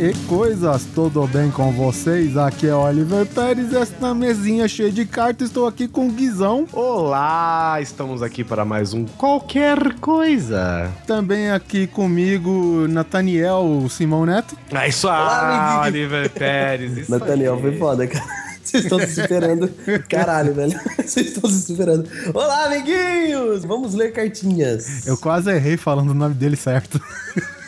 coisas e coisas. Tudo bem com vocês? Aqui é Oliver Pérez. Esta mesinha cheia de cartas. Estou aqui com o Guizão. Olá, estamos aqui para mais um Qualquer Coisa. Também aqui comigo, Nathaniel Simão Neto. É isso aí, Oliver Pérez. Isso Nathaniel aí. foi foda, cara. Vocês estão se superando. Caralho, velho. Vocês estão se superando. Olá, amiguinhos! Vamos ler cartinhas. Eu quase errei falando o nome dele certo.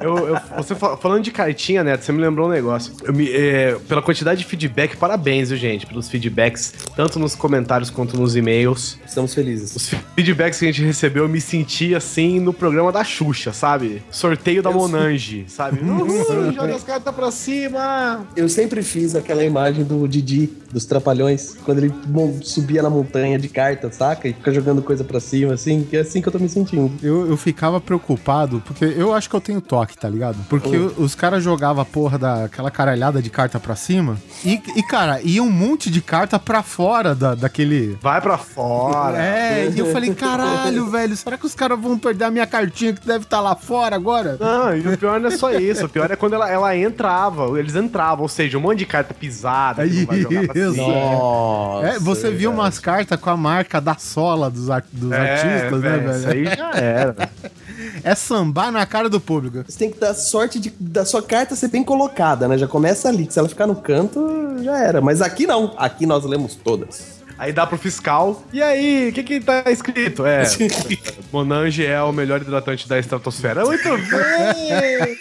Eu, eu- você fa- falando de cartinha, Neto, você me lembrou um negócio. Eu me- é, pela quantidade de feedback, parabéns, viu, gente? Pelos feedbacks, tanto nos comentários quanto nos e-mails. Estamos felizes. Os feedbacks que a gente recebeu, eu me senti assim no programa da Xuxa, sabe? Sorteio da Eu Monange, sabe? Uhul, joga as cartas pra cima! Eu sempre fiz aquela imagem do Didi, dos Trapalhões, quando ele subia na montanha de cartas, saca? E fica jogando coisa pra cima, assim, que é assim que eu tô me sentindo. Eu, eu ficava preocupado, porque eu acho que eu tenho toque, tá ligado? Porque o- os caras jogavam a porra daquela caralhada de carta pra cima e, e, cara, ia um monte de carta pra fora da, daquele. Vai pra fora! É, e eu falei, caralho, velho, será que os caras vão perder a minha cartinha que deve estar lá fora agora? Não, e o pior não é só isso. O pior é quando ela, ela entrava, eles entravam, ou seja, um monte de carta pisada. que não vai jogar pra Isso. cima. Nossa. É, você viu verdade. umas cartas com a marca da sola dos, dos É, artistas, né, velho? Isso velho? aí já era. É sambar na cara do público. Você tem que dar sorte de, da sua carta ser bem colocada, né? Já começa ali, se ela ficar no canto, já era. Mas aqui não. Aqui nós lemos todas. Aí dá pro fiscal. E aí, o que que tá escrito? É, Monange é o melhor hidratante da estratosfera. Muito bem!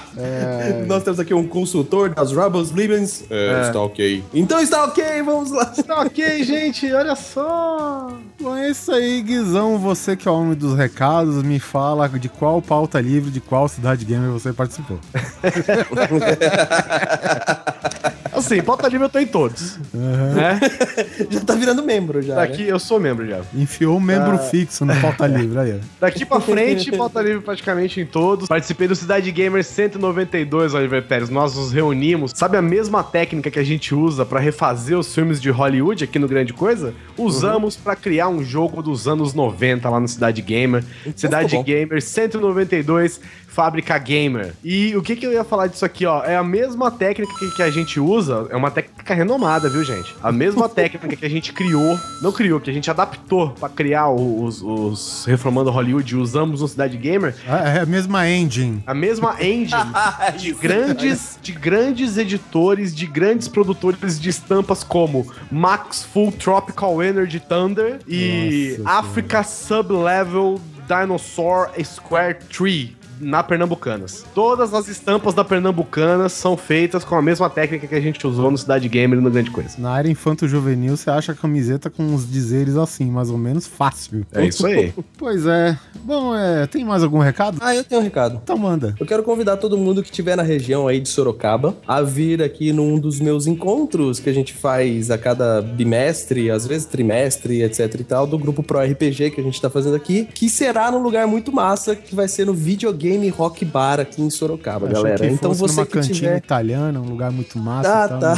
Nós temos aqui um consultor das Rebels Livens. É, está ok. Então está ok, vamos lá. Tá ok, gente, olha só. Bom, é isso aí, Guizão. Você que é o homem dos recados, me fala de qual pauta livre, de qual cidade gamer você participou. Assim, pauta livre eu tô em todos. Né? Já tá virando membro já. né? Daqui eu sou membro já. Enfiou um membro fixo no pauta livre aí. ó. Daqui pra frente, pauta livre praticamente em todos. Participei do Cidade Gamer 192, Oliver Pérez. Nós nos reunimos. Sabe a mesma técnica que a gente usa pra refazer os filmes de Hollywood aqui no Grande Coisa? Usamos pra criar um jogo dos anos 90 lá no Cidade Gamer. Cidade ficou bom. Gamer 192, Fábrica Gamer. E o que que eu ia falar disso aqui, ó? É a mesma técnica que, que a gente usa, é uma técnica renomada, viu, gente? A mesma técnica que a gente criou, não criou, que a gente adaptou pra criar os, os Reformando Hollywood usamos no Cidade Gamer, Ah, É a mesma engine. a mesma engine de grandes, de grandes editores, de grandes produtores de estampas como Max Full Tropical Energy Thunder e Nossa Africa Sublevel Dinosaur Square Tree. Na Pernambucanas. Todas as estampas da Pernambucanas são feitas com a mesma técnica que a gente usou no Cidade Gamer e no Grande Coisa. Na área infanto-juvenil, você acha a camiseta com uns dizeres assim, mais ou menos fácil. É isso aí. Pois é. Bom, é, tem mais algum recado? Ah, eu tenho um recado. Então manda. Eu quero convidar todo mundo que estiver na região aí de Sorocaba a vir aqui num dos meus encontros que a gente faz a cada bimestre, às vezes trimestre, etc e tal, do grupo Pro RPG que a gente tá fazendo aqui, que será num lugar muito massa, que vai ser no Videogame Rock Bar aqui em Sorocaba, Achei galera. que Então fosse você numa que cantina tiver... italiana, um lugar muito massa Ah, tal. tá.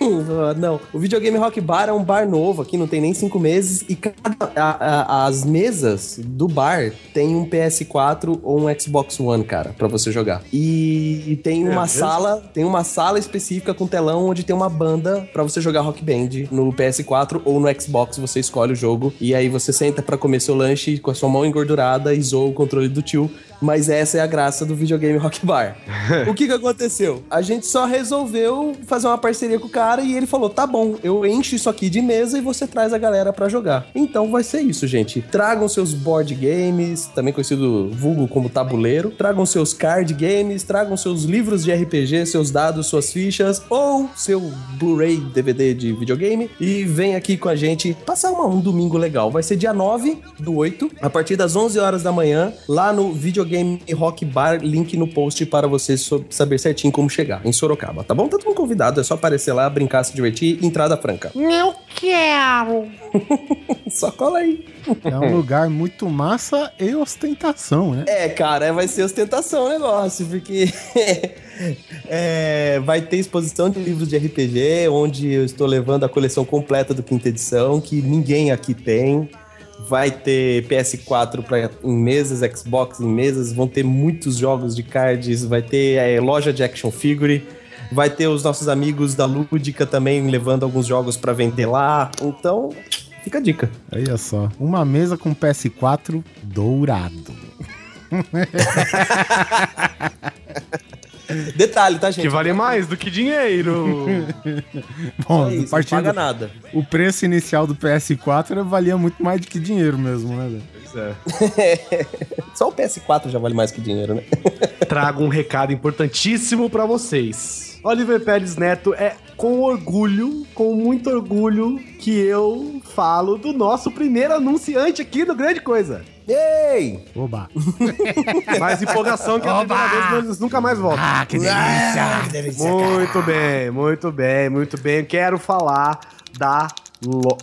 não ah. Não, o Videogame Rock Bar é um bar novo aqui, não tem nem cinco meses, e cada, a- a- as mesas do bar tem um PS4 ou um Xbox One, cara, pra você jogar. E, e tem uma mesmo? sala, tem uma sala específica com telão onde tem uma banda pra você jogar Rock Band no PS4 ou no Xbox, você escolhe o jogo e aí você senta pra comer seu lanche com a sua mão engordurada e zoa o controle do tio. Mas essa é a graça do videogame Rock Bar. o que que aconteceu? A gente só resolveu fazer uma parceria com o cara e ele falou: tá bom, eu encho isso aqui de mesa e você traz a galera pra jogar. Então vai ser isso, gente. Tragam seus board games, também conhecido vulgo como tabuleiro. Tragam seus card games, tragam seus livros de RPG, seus dados, suas fichas ou seu Blu-ray DVD de videogame e vem aqui com a gente passar uma- um domingo legal. Vai ser dia 9 do 8, a partir das 11 horas da manhã, lá no Videogame Rock Bar, link no post para você saber certinho como chegar, em Sorocaba, tá bom? Tá todo mundo convidado, é só aparecer lá, brincar, se divertir, entrada franca. Eu quero. Só cola aí. É um lugar muito massa e ostentação, né? É, cara, vai ser ostentação o negócio, porque é, vai ter exposição de livros de RPG, onde eu estou levando a coleção completa do quinta edição, que ninguém aqui tem. Vai ter PS4 pra, em mesas, Xbox em mesas, vão ter muitos jogos de cards, vai ter é, loja de action figure, vai ter os nossos amigos da Lúdica também levando alguns jogos pra vender lá. Então, fica a dica. Olha só. Uma mesa com PS4 dourado. Detalhe, tá, gente? Que vale mais do que dinheiro. Bom, É isso, não partindo- paga nada. o preço inicial do PS4 valia muito mais do que dinheiro mesmo, né, velho? Pois é. Só o PS4 já vale mais que dinheiro, né? Trago um recado importantíssimo pra vocês. Oliver Pérez Neto é com orgulho, com muito orgulho, que eu falo do nosso primeiro anunciante aqui do Grande Coisa. Ei! Oba. Mais empolgação que a primeira vez, mas eles nunca mais voltam. Ah, que delícia! Muito bem, muito bem, muito bem. Quero falar da lo...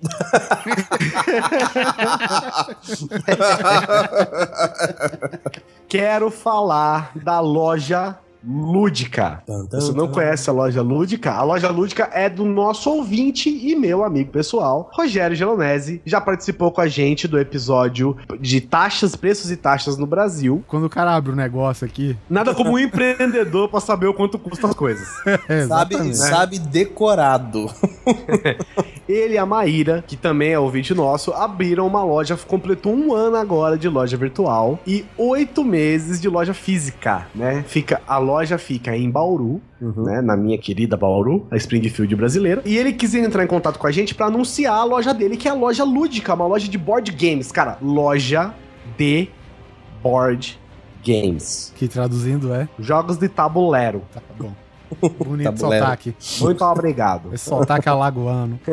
Quero falar da loja Lúdica. Você não conhece a loja Lúdica? A loja Lúdica é do nosso ouvinte e meu amigo pessoal, Rogério Gelonese. Já participou com a gente do episódio de taxas, preços e taxas no Brasil. Quando o cara abre o negócio aqui. Nada como um empreendedor pra saber o quanto custam as coisas. É, Sabe, exatamente. sabe decorado. Ele e a Maíra, que também é ouvinte nosso, abriram uma loja, completou um ano agora de loja virtual e oito meses de loja física, né? Fica, a loja fica em Bauru, né? Na minha querida Bauru, a Springfield brasileira. E ele quis entrar em contato com a gente pra anunciar a loja dele, que é a loja lúdica, uma loja de board games. Cara, loja de board games. Que traduzindo é. Jogos de tabuleiro. Tá bom. Bonito Tabuleiro. sotaque. Muito obrigado. Esse sotaque alagoano.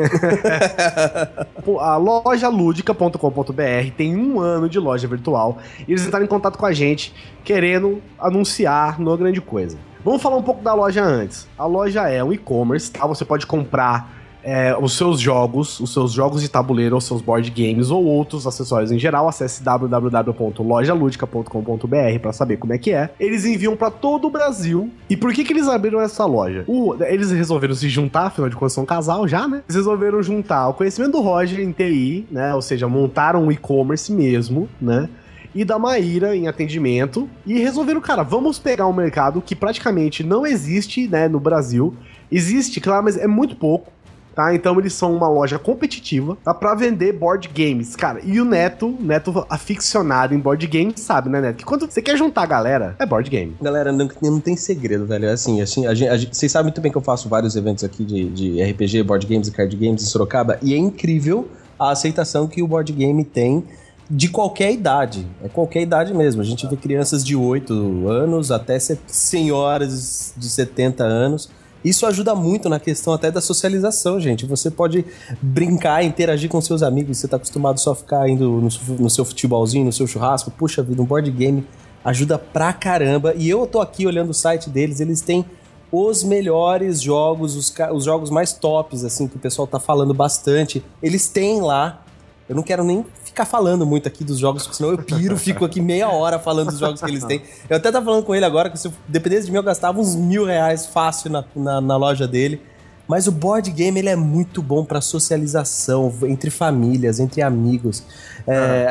A loja ludica.com.br tem um ano de loja virtual e eles entraram em contato com a gente querendo anunciar no Grande Coisa. Vamos falar um pouco da loja antes. A loja é um e-commerce, tá? Você pode comprar é, os seus jogos, os seus jogos de tabuleiro, os seus board games ou outros acessórios em geral. Acesse www.lojaludica.com.br para saber como é que é. Eles enviam para todo o Brasil. E por que que eles abriram essa loja? O- eles resolveram se juntar, afinal de contas são um casal já, né? Eles resolveram juntar o conhecimento do Roger em TI, né? Ou seja, montaram um e-commerce mesmo, né? e da Maíra em atendimento e resolveram, cara, vamos pegar um mercado que praticamente não existe, né, no Brasil. Existe, claro, mas é muito pouco. Tá, então eles são uma loja competitiva, tá? Pra vender board games, cara. E o Neto, Neto aficionado em board games, sabe, né, Neto? Que quando você quer juntar a galera, é board game. Galera, não, não tem segredo, velho. É Assim, assim a gente, a gente- vocês sabem muito bem que eu faço vários eventos aqui de, de RPG, board games e card games em Sorocaba, e é incrível a aceitação que o board game tem de qualquer idade. É qualquer idade mesmo. A gente vê crianças de 8 anos até se- senhoras de 70 anos. Isso ajuda muito na questão até da socialização, gente. Você pode brincar, interagir com seus amigos. Você tá acostumado só a ficar indo no, no seu futebolzinho, no seu churrasco. Puxa vida, um board game ajuda pra caramba. E eu tô aqui olhando o site deles, eles têm os melhores jogos, os, os jogos mais tops, assim, que o pessoal tá falando bastante. Eles têm lá. Eu não quero nem ficar falando muito aqui dos jogos, porque senão eu piro, fico aqui meia hora falando dos jogos que eles têm. Eu até tava falando com ele agora que se eu dependesse de mim, eu gastava uns mil reais fácil na, na, na loja dele. Mas o board game ele é muito bom pra socialização entre famílias, entre amigos. É,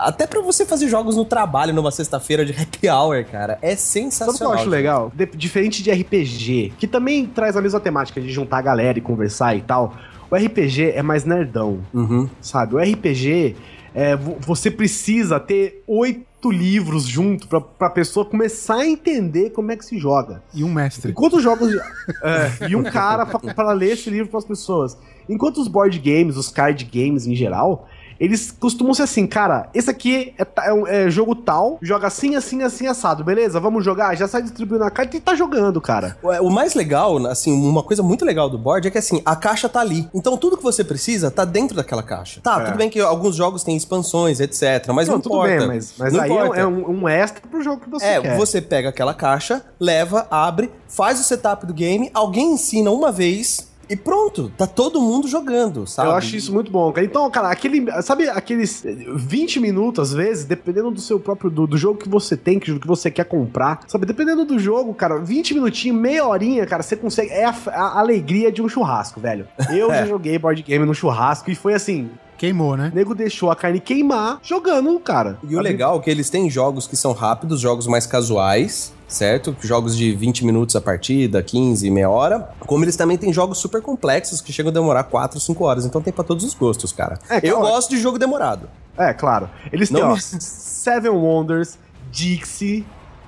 até pra você fazer jogos no trabalho numa sexta-feira de happy hour, cara. É Sabe o sensacional. que eu acho legal? De- diferente de RPG, que também traz a mesma temática de juntar a galera e conversar e tal. O RPG é mais nerdão, Uhum. sabe? O RPG, é, vo- você precisa ter oito livros junto pra, pra pessoa começar a entender como é que se joga. E um mestre. Enquanto os jogos. é, e um cara pra ler esse livro pras pessoas. Enquanto os board games, os card games em geral, eles costumam ser assim, cara, esse aqui é, é é jogo tal, joga assim, assim, assim, assado, beleza? Vamos jogar? Já sai distribuindo a carta e tá jogando, cara. O mais legal, assim, uma coisa muito legal do board é que assim, a caixa tá ali. Então tudo que você precisa tá dentro daquela caixa. Tá, É. tudo bem que alguns jogos têm expansões, etc. Mas não, tudo importa. bem, mas, mas Não aí é, importa. é um, um extra pro jogo que você É, quer. você pega aquela caixa, leva, abre, faz o setup do game, alguém ensina uma vez e pronto, tá todo mundo jogando, sabe? Eu acho isso muito bom, cara. Então, cara, aquele. Sabe aqueles 20 minutos, às vezes, dependendo do seu próprio. Do, do jogo que você tem, que, que você quer comprar. Sabe, dependendo do jogo, cara, 20 minutinhos, meia horinha, cara, você consegue. É a, a alegria de um churrasco, velho. Eu já joguei board game no churrasco e foi assim. Queimou, né? O nego deixou a carne queimar jogando, cara. E o legal é que eles têm jogos que são rápidos, jogos mais casuais, certo? Jogos de 20 minutos a partida, 15, meia hora. Como eles também têm jogos super complexos que chegam a demorar 4, 5 horas. Então tem pra todos os gostos, cara. É, Eu claro. gosto de jogo demorado. É, claro. Eles têm, Não ó, Seven Wonders, Dixie,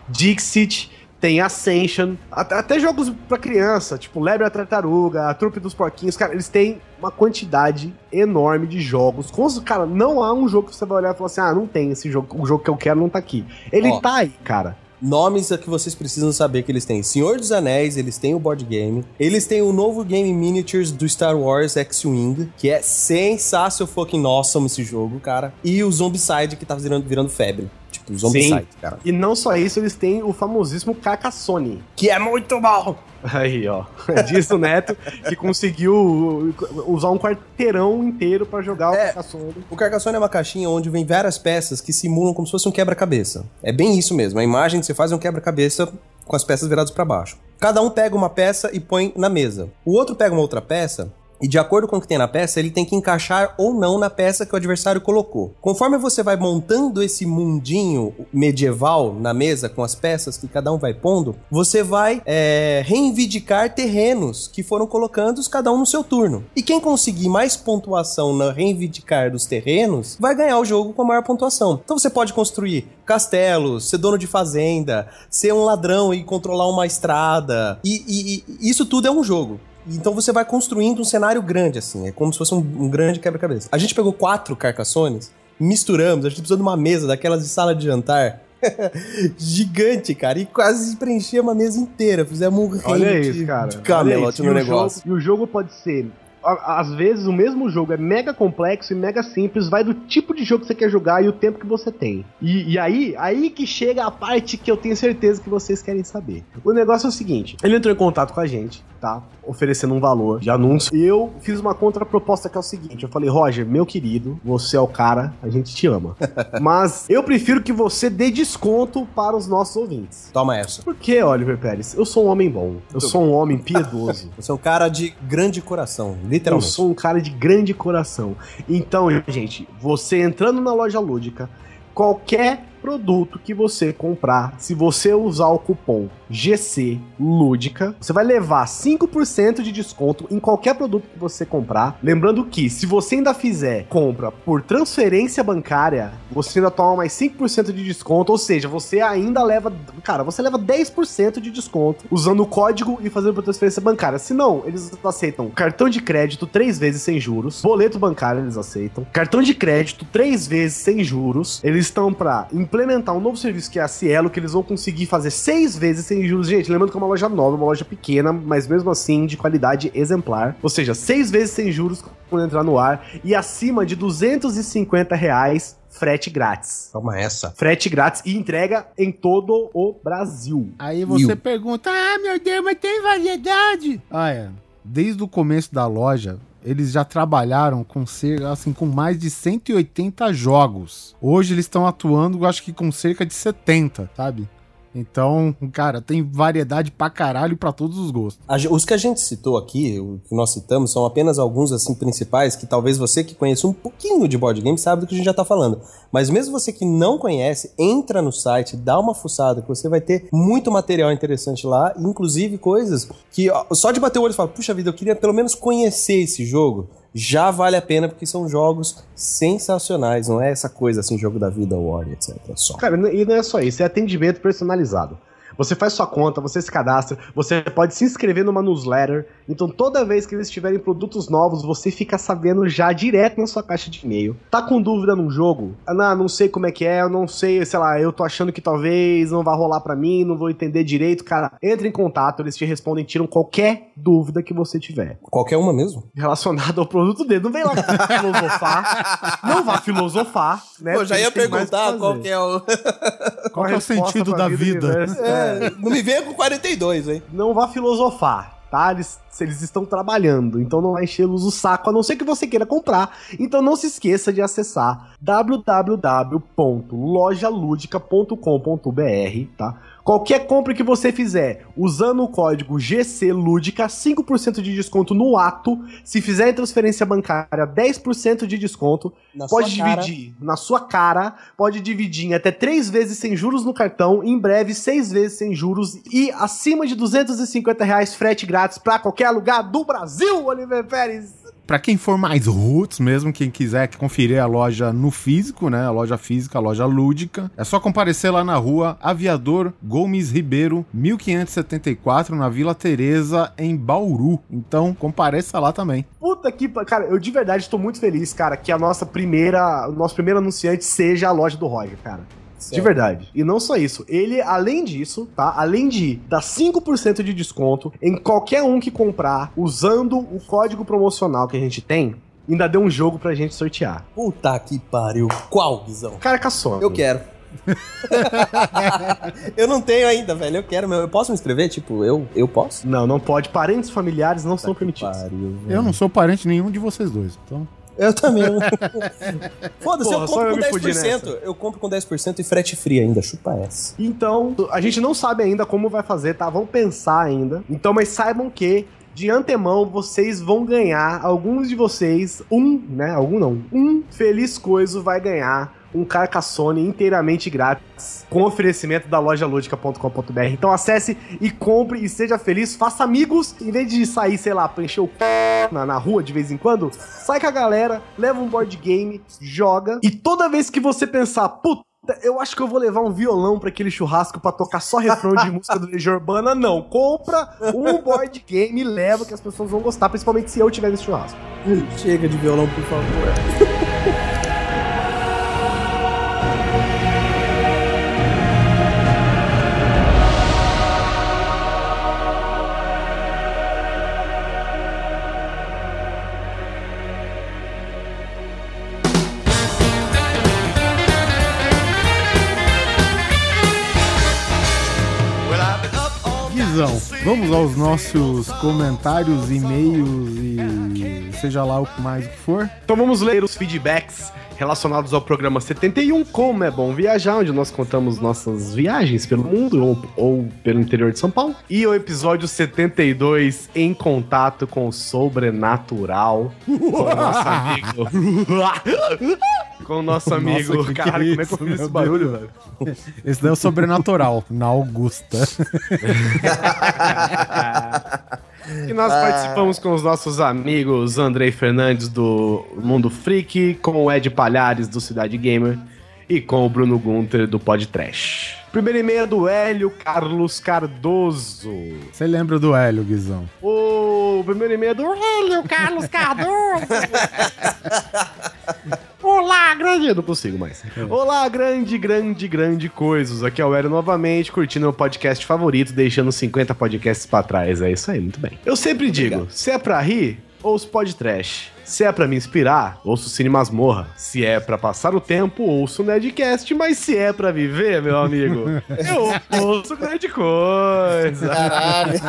Dixit, tem Ascension, até, até jogos pra criança, tipo Lebre a Tartaruga, a Trupe dos Porquinhos, cara, eles têm uma quantidade enorme de jogos. Com Cara, não há um jogo que você vai olhar e falar assim, ah, não tem esse jogo, o jogo que eu quero não tá aqui. Ele Ó. tá aí, cara. Nomes a que vocês precisam saber que eles têm. Senhor dos Anéis, eles têm o board game. Eles têm o novo game miniatures do Star Wars X-Wing, que é sensacional fucking awesome esse jogo, cara. E o Zombicide, que tá virando, virando febre. Tipo, o Zombicide, cara. E não só isso, eles têm o famosíssimo Carcassonne. Que é muito bom! Aí, ó. Diz o Neto que conseguiu usar um quarteirão inteiro pra jogar o É. Carcassonne. O Carcassonne é uma caixinha onde vem várias peças que simulam como se fosse um quebra-cabeça. É bem isso mesmo. A imagem que você faz é um quebra-cabeça com as peças viradas para baixo. Cada um pega uma peça e põe na mesa. O outro pega uma outra peça e de acordo com o que tem na peça, ele tem que encaixar ou não na peça que o adversário colocou. Conforme você vai montando esse mundinho medieval na mesa com as peças que cada um vai pondo, você vai é, reivindicar terrenos que foram colocando cada um no seu turno. E quem conseguir mais pontuação na reivindicar dos terrenos vai ganhar o jogo com a maior pontuação. Então você pode construir castelos, ser dono de fazenda, ser um ladrão e controlar uma estrada. E, e- e isso tudo é um jogo. Então você vai construindo um cenário grande, assim. É como se fosse um, um grande quebra-cabeça. A gente pegou quatro carcaçones, misturamos, a gente precisou de uma mesa daquelas de sala de jantar. Gigante, cara. E quase preenchia uma mesa inteira. Fizemos um reino de, cara. de camelote no E negócio. jogo- e o jogo pode ser. Às vezes o mesmo jogo é mega complexo e mega simples, vai do tipo de jogo que você quer jogar e o tempo que você tem. E, e aí, aí que chega a parte que eu tenho certeza que vocês querem saber. O negócio é o seguinte: ele entrou em contato com a gente, tá? Oferecendo um valor de anúncio. E eu fiz uma contraproposta que é o seguinte: eu falei, Roger, meu querido, você é o cara, a gente te ama. Mas eu prefiro que você dê desconto para os nossos ouvintes. Toma essa. Por que, Oliver Pérez? Eu sou um homem bom. Eu sou um homem piedoso. Você é um cara de grande coração, Eu literalmente. sou um cara de grande coração. Então, gente, você entrando na loja lúdica, qualquer produto que você comprar, se você usar o cupom GC Lúdica, você vai levar 5% de desconto em qualquer produto que você comprar. Lembrando que, se você ainda fizer compra por transferência bancária, você ainda toma mais 5% de desconto, ou seja, você ainda leva, cara, você leva 10% de desconto usando o código e fazendo por transferência bancária. Se não, eles aceitam cartão de crédito três vezes sem juros, boleto bancário eles aceitam, cartão de crédito três vezes sem juros. Eles estão para implementar um novo serviço que é a Cielo, que eles vão conseguir fazer seis vezes sem juros. Gente, lembrando que é uma loja nova, uma loja pequena, mas mesmo assim de qualidade exemplar. Ou seja, seis vezes sem juros quando entrar no ar e acima de 250 reais frete grátis. Toma essa. Frete grátis e entrega em todo o Brasil. Aí você Mil. pergunta, ah, meu Deus, mas tem variedade. Ah, é. Desde o começo da loja, eles já trabalharam com cerca, assim, com mais de 180 jogos. Hoje eles estão atuando, acho que com cerca de 70, sabe? Então, cara, tem variedade pra caralho pra todos os gostos. Os que a gente citou aqui, o que nós citamos, são apenas alguns assim principais que talvez você que conhece um pouquinho de board game sabe do que a gente já tá falando. Mas mesmo você que não conhece, entra no site, dá uma fuçada, que você vai ter muito material interessante lá, inclusive coisas que ó, só de bater o olho e falar, puxa vida, eu queria pelo menos conhecer esse jogo. Já vale a pena porque são jogos sensacionais, não é essa coisa assim, jogo da vida, War, etc. Só. Cara, e não é só isso, é atendimento personalizado. Você faz sua conta, você se cadastra, você pode se inscrever numa newsletter. Então, toda vez que eles tiverem produtos novos, você fica sabendo já direto na sua caixa de e-mail. Tá com dúvida num jogo? Ah, não, não sei como é que é, eu não sei, sei lá, eu tô achando que talvez não vá rolar pra mim, não vou entender direito. Cara, entre em contato, eles te respondem, tiram qualquer dúvida que você tiver. Qualquer uma mesmo? Relacionado ao produto dele. Não vem lá filosofar. não vá filosofar, né? Pô, já ia perguntar qual que é o. Qual que é o sentido da vida do vida? universo. Não me venha com 42, hein? Não vá filosofar. tá? Eles, eles estão trabalhando, então não vai encher-los o saco, a não ser que você queira comprar. Então não se esqueça de acessar www.lojaludica.com.br, tá? Qualquer compra que você fizer usando o código GCLUDICA, 5% de desconto no ato. Se fizer em transferência bancária, 10% de desconto. Na pode sua cara. dividir na sua cara, pode dividir em até 3 vezes sem juros no cartão, em breve 6 vezes sem juros e acima de 250 reais frete grátis para qualquer lugar do Brasil, Oliver Pérez. Pra quem for mais roots mesmo, quem quiser conferir a loja no físico, né? A loja física, a loja lúdica, é só comparecer lá na rua Aviador Gomes Ribeiro, 1574, na Vila Teresa, em Bauru. Então, compareça lá também. Puta que. Cara, eu de verdade estou muito feliz, cara, que a nossa primeira. O nosso primeiro anunciante seja a loja do Roger, cara. De Certo. verdade. E não só isso. Ele, além disso, tá? Além de dar 5% de desconto em qualquer um que comprar usando o código promocional que a gente tem, ainda deu um jogo pra gente sortear. Puta que pariu. Qual, Guizão? Cara, caçou. Eu quero. eu não tenho ainda, velho. Eu quero, meu. Eu posso me inscrever? Tipo, eu, eu posso? Não, não pode. Parentes familiares não são permitidos. Pariu. Eu não sou parente nenhum de vocês dois, então... Eu também. Foda-se, eu compro eu com me fudi 10%. Eu compro com 10% e frete free ainda. Chupa essa. Então, a gente não sabe ainda como vai fazer, tá? Vamos pensar ainda. Então, mas saibam que de antemão vocês vão ganhar, alguns de vocês, um, né? Algum não, um feliz coiso vai ganhar um Carcassone inteiramente grátis com oferecimento da loja ludica.com.br. Então acesse e compre e seja feliz, faça amigos, em vez de sair, sei lá, pra encher o c... na, na rua de vez em quando, sai com a galera, leva um board game, joga e toda vez que você pensar, puta, eu acho que eu vou levar um violão pra aquele churrasco pra tocar só refrão de música do Legião Urbana. Não, compra um board game e leva que as pessoas vão gostar, principalmente se eu tiver nesse churrasco. Chega de violão, por favor. vamos aos nossos comentários, e-mails e seja lá o que mais que for. Então vamos ler os feedbacks relacionados ao programa 71, Como é Bom Viajar, onde nós contamos nossas viagens pelo mundo ou, ou pelo interior de São Paulo. E o episódio 72, Em Contato com o Sobrenatural, com o nosso amigo... com o nosso amigo... Nossa, que que Caralho, é como é que eu fiz esse barulho, Deus. velho? Esse daí é o sobrenatural, na Augusta. E nós participamos com os nossos amigos Andrei Fernandes do Mundo Freak, com o Ed Palhares do Cidade Gamer e com o Bruno Gunter do Pod Trash. Primeiro e-mail é do Hélio Carlos Cardoso. Você lembra do Hélio, Guizão? O primeiro e-mail é do Hélio Carlos Cardoso. Olá, grande. Eu não consigo mais. Olá, grande, grande, grande coisas. Aqui é o Hélio novamente, curtindo meu podcast favorito, deixando 50 podcasts pra trás. É isso aí, muito bem. Eu sempre digo: se é pra rir, ouço pod trash. Se é pra me inspirar, ouço Cine Masmorra. Se é pra passar o tempo, ouço Nerdcast. Mas se é pra viver, meu amigo, eu ouço grande coisa. Caralho.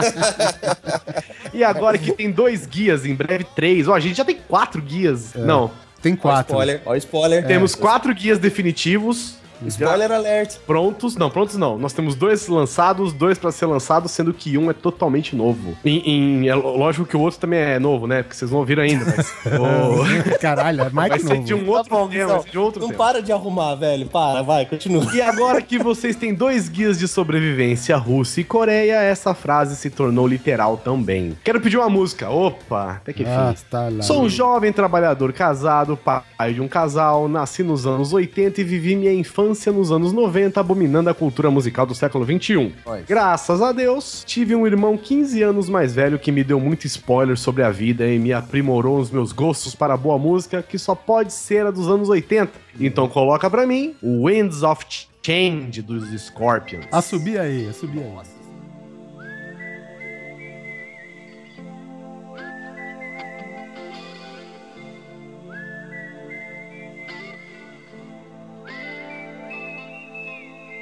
E agora que tem dois guias, em breve três. Ó, a gente já tem quatro guias. Não, Tem quatro. spoiler, ó, spoiler. temos quatro guias definitivos. Spoiler alert. Prontos, não, prontos não. Nós temos dois lançados, dois pra ser lançados, sendo que um é totalmente novo. Em, em- é lógico que o outro também é novo, né? Porque vocês não ouviram ainda, mas. o- Caralho, é mais vai que ser novo. de um outro Tá bom, tema, ser de outro Não tema. para de arrumar, velho. Para, vai, continua. E agora que vocês têm dois guias de sobrevivência, Rússia e Coreia, essa frase se tornou literal também. Quero pedir uma música. Opa, até que Ah, fim. tá lá. Sou um jovem trabalhador casado, pai de um casal, nasci nos anos 80 e vivi minha infância nos anos 90, abominando a cultura musical do século 21. Olha. Graças a Deus, tive um irmão 15 anos mais velho que me deu muito spoiler sobre a vida e me aprimorou os meus gostos para boa música, que só pode ser a dos anos 80. Então coloca pra mim o Winds of Change dos Scorpions. A subir aí, a subir aí.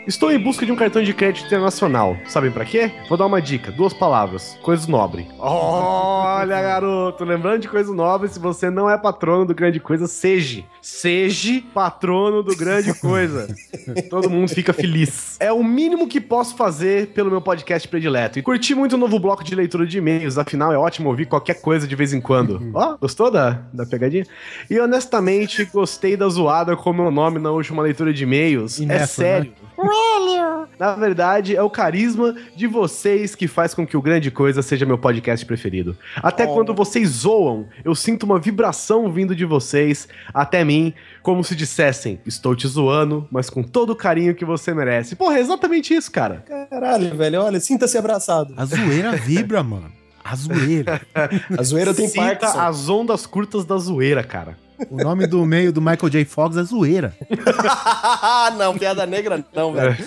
Estou em busca de um cartão de crédito internacional. Sabem pra quê? Vou dar uma dica, duas palavras. Coisa nobre. Olha, garoto, lembrando de coisa nobre, se você não é patrono do Grande Coisa, seja. Seja patrono do Grande Coisa. Todo mundo fica feliz. É o mínimo que posso fazer pelo meu podcast predileto. E curti muito o novo bloco de leitura de e-mails, afinal é ótimo ouvir qualquer coisa de vez em quando. Ó, gostou da, da pegadinha? E honestamente, gostei da zoada com o meu nome na última leitura de e-mails. É nessa, sério. Na verdade, é o carisma de vocês que faz com que o Grande Coisa seja meu podcast preferido. Até quando vocês zoam, eu sinto uma vibração vindo de vocês até mim, como se dissessem: Estou te zoando, mas com todo o carinho que você merece. Porra, é exatamente isso, cara. Caralho, velho, olha, sinta-se abraçado. A zoeira vibra, mano. A zoeira. A zoeira tem Sinta Parkinson. as ondas curtas da zoeira, cara. O nome do meio do Michael J. Fox é zoeira. não, piada negra não, velho.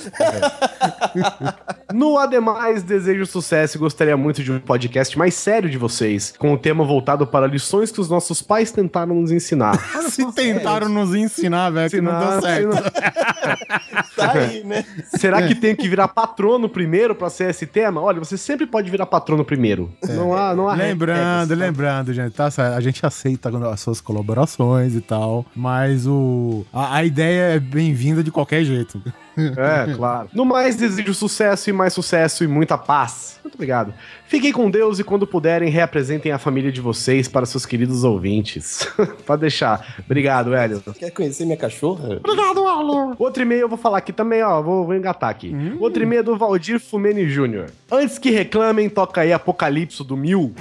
No Ademais, desejo sucesso e gostaria muito de um podcast mais sério de vocês, com o tema voltado para lições que os nossos pais tentaram nos ensinar. Se tentaram nos ensinar, velho, que não deu certo. Tá aí, né? Será que tem que virar patrono primeiro pra ser esse tema? Olha, você sempre pode virar patrono primeiro. Não há, não há Lembrando, regras, tá? lembrando, gente, tá? A gente aceita as suas colaborações e tal, mas o a, a ideia é bem-vinda de qualquer jeito. É, claro. No mais, desejo sucesso e mais sucesso e muita paz. Muito obrigado. Fiquem com Deus e quando puderem, reapresentem a família de vocês para seus queridos ouvintes. Pode deixar. Obrigado, Hélio. Quer conhecer minha cachorra? Obrigado, Hélio. Outro e-mail eu vou falar aqui também, ó. Vou, vou engatar aqui. Outro e-mail é do Valdir Fumeni Jr. Antes que reclamem, toca aí Apocalipso do Mil.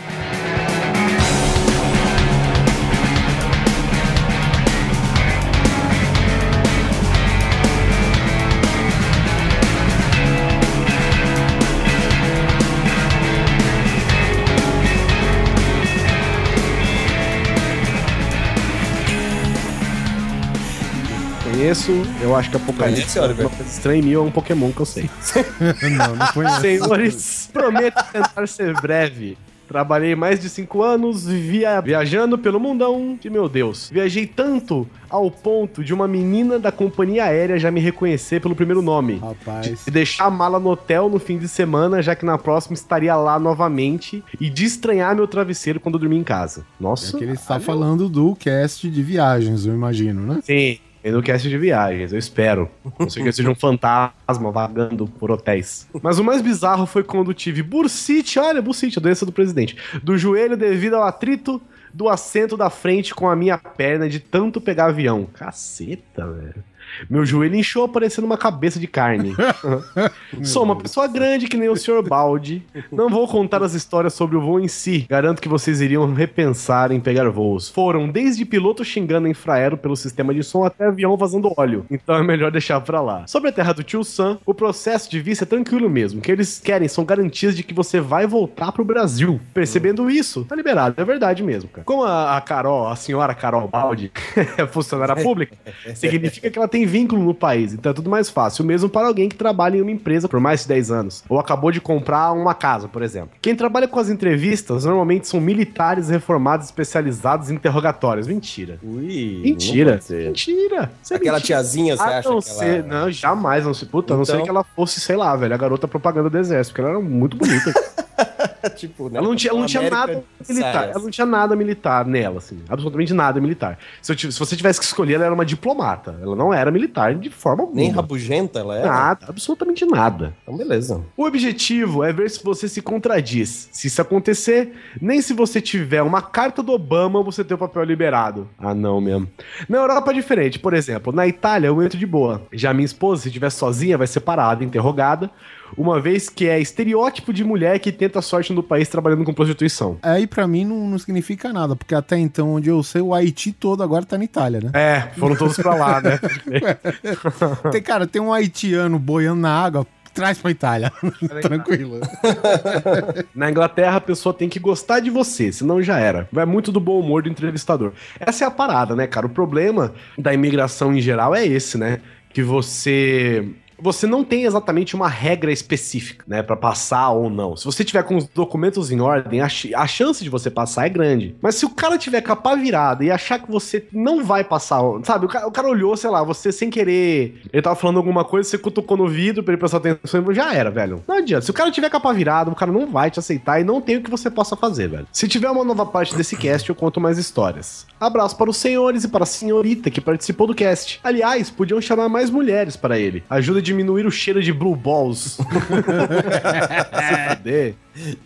Conheço, eu acho que Apocalipse Conhece, Oliver? uma coisa estranha em mil é um Pokémon que eu sei. não, não conheço. Senhores, prometo tentar ser breve. Trabalhei mais de cinco anos, vivia viajando pelo mundão. E meu Deus, viajei tanto ao ponto de uma menina da companhia aérea já me reconhecer pelo primeiro nome. Rapaz. De deixar a mala no hotel no fim de semana, já que na próxima estaria lá novamente. E de estranhar meu travesseiro quando eu dormir em casa. É Nossa. que ele está falando do cast de viagens, eu imagino, né? Sim. E no cast de viagens, eu espero. Não sei que eu seja um fantasma vagando por hotéis. Mas o mais bizarro foi quando tive bursite, olha, bursite, a doença do presidente, do joelho devido ao atrito do assento da frente com a minha perna de tanto pegar avião. Caceta, velho. Meu joelho inchou parecendo uma cabeça de carne. Sou uma pessoa grande que nem o Sr. Balde. Não vou contar as histórias sobre o voo em si. Garanto que vocês iriam repensar em pegar voos. Foram desde piloto xingando infraero pelo sistema de som até avião vazando óleo. Então é melhor deixar pra lá. Sobre a terra do tio Sam, o processo de visto é tranquilo mesmo. O que eles querem são garantias de que você vai voltar pro Brasil. Percebendo isso, tá liberado. É verdade mesmo, cara. Como a, a Carol, a senhora Carol Balde, é funcionária pública, significa que ela tem vínculo no país. Então é tudo mais fácil. Mesmo para alguém que trabalha em uma empresa por mais de 10 anos. Ou acabou de comprar uma casa, por exemplo. Quem trabalha com as entrevistas normalmente são militares reformados especializados em interrogatórios. Mentira. Ui. Mentira. Mentira. Isso é Aquela mentira. tiazinha, você A acha não ela... não, jamais, não se puta, a não Então? ser que ela fosse, sei lá, velho, a garota propaganda do exército, porque ela era muito bonita. tipo, né? Ela não tinha, ela não tinha nada militar. Ela não tinha nada militar nela, assim. Absolutamente nada militar. Se, tivesse- se você tivesse que escolher, ela era uma diplomata. Ela não era militar de forma alguma. Nem rabugenta ela é? Nada, absolutamente nada. Então, beleza. O objetivo é ver se você se contradiz. Se isso acontecer, nem se você tiver uma carta do Obama, você tem o papel liberado. Ah, não mesmo. Na Europa é diferente. Por exemplo, na Itália eu entro de boa. Já minha esposa, se estiver sozinha, vai ser parada, interrogada. Uma vez que é estereótipo de mulher que tenta sorte no país trabalhando com prostituição. Aí pra mim não, não significa nada, porque até então, onde eu sei, o Haiti todo agora tá na Itália, né? É, foram todos pra lá, né? Tem, cara, tem um haitiano boiando na água, traz pra Itália. Tranquilo. Na Inglaterra, a pessoa tem que gostar de você, senão já era. Vai muito do bom humor do entrevistador. Essa é a parada, né, cara? O problema da imigração em geral é esse, né? Que você você não tem exatamente uma regra específica, né, para passar ou não. Se você tiver com os documentos em ordem, a, ch- a chance de você passar é grande. Mas se o cara tiver capa virada e achar que você não vai passar, sabe? O cara, o cara olhou, sei lá, você sem querer, ele tava falando alguma coisa, você cutucou no vidro pra ele prestar atenção, já era, velho. Não adianta. Se o cara tiver capa virada, o cara não vai te aceitar e não tem o que você possa fazer, velho. Se tiver uma nova parte desse cast, eu conto mais histórias. Abraço para os senhores e para a senhorita que participou do cast. Aliás, podiam chamar mais mulheres para ele. Ajuda a diminuir o cheiro de blue balls. Se fuder.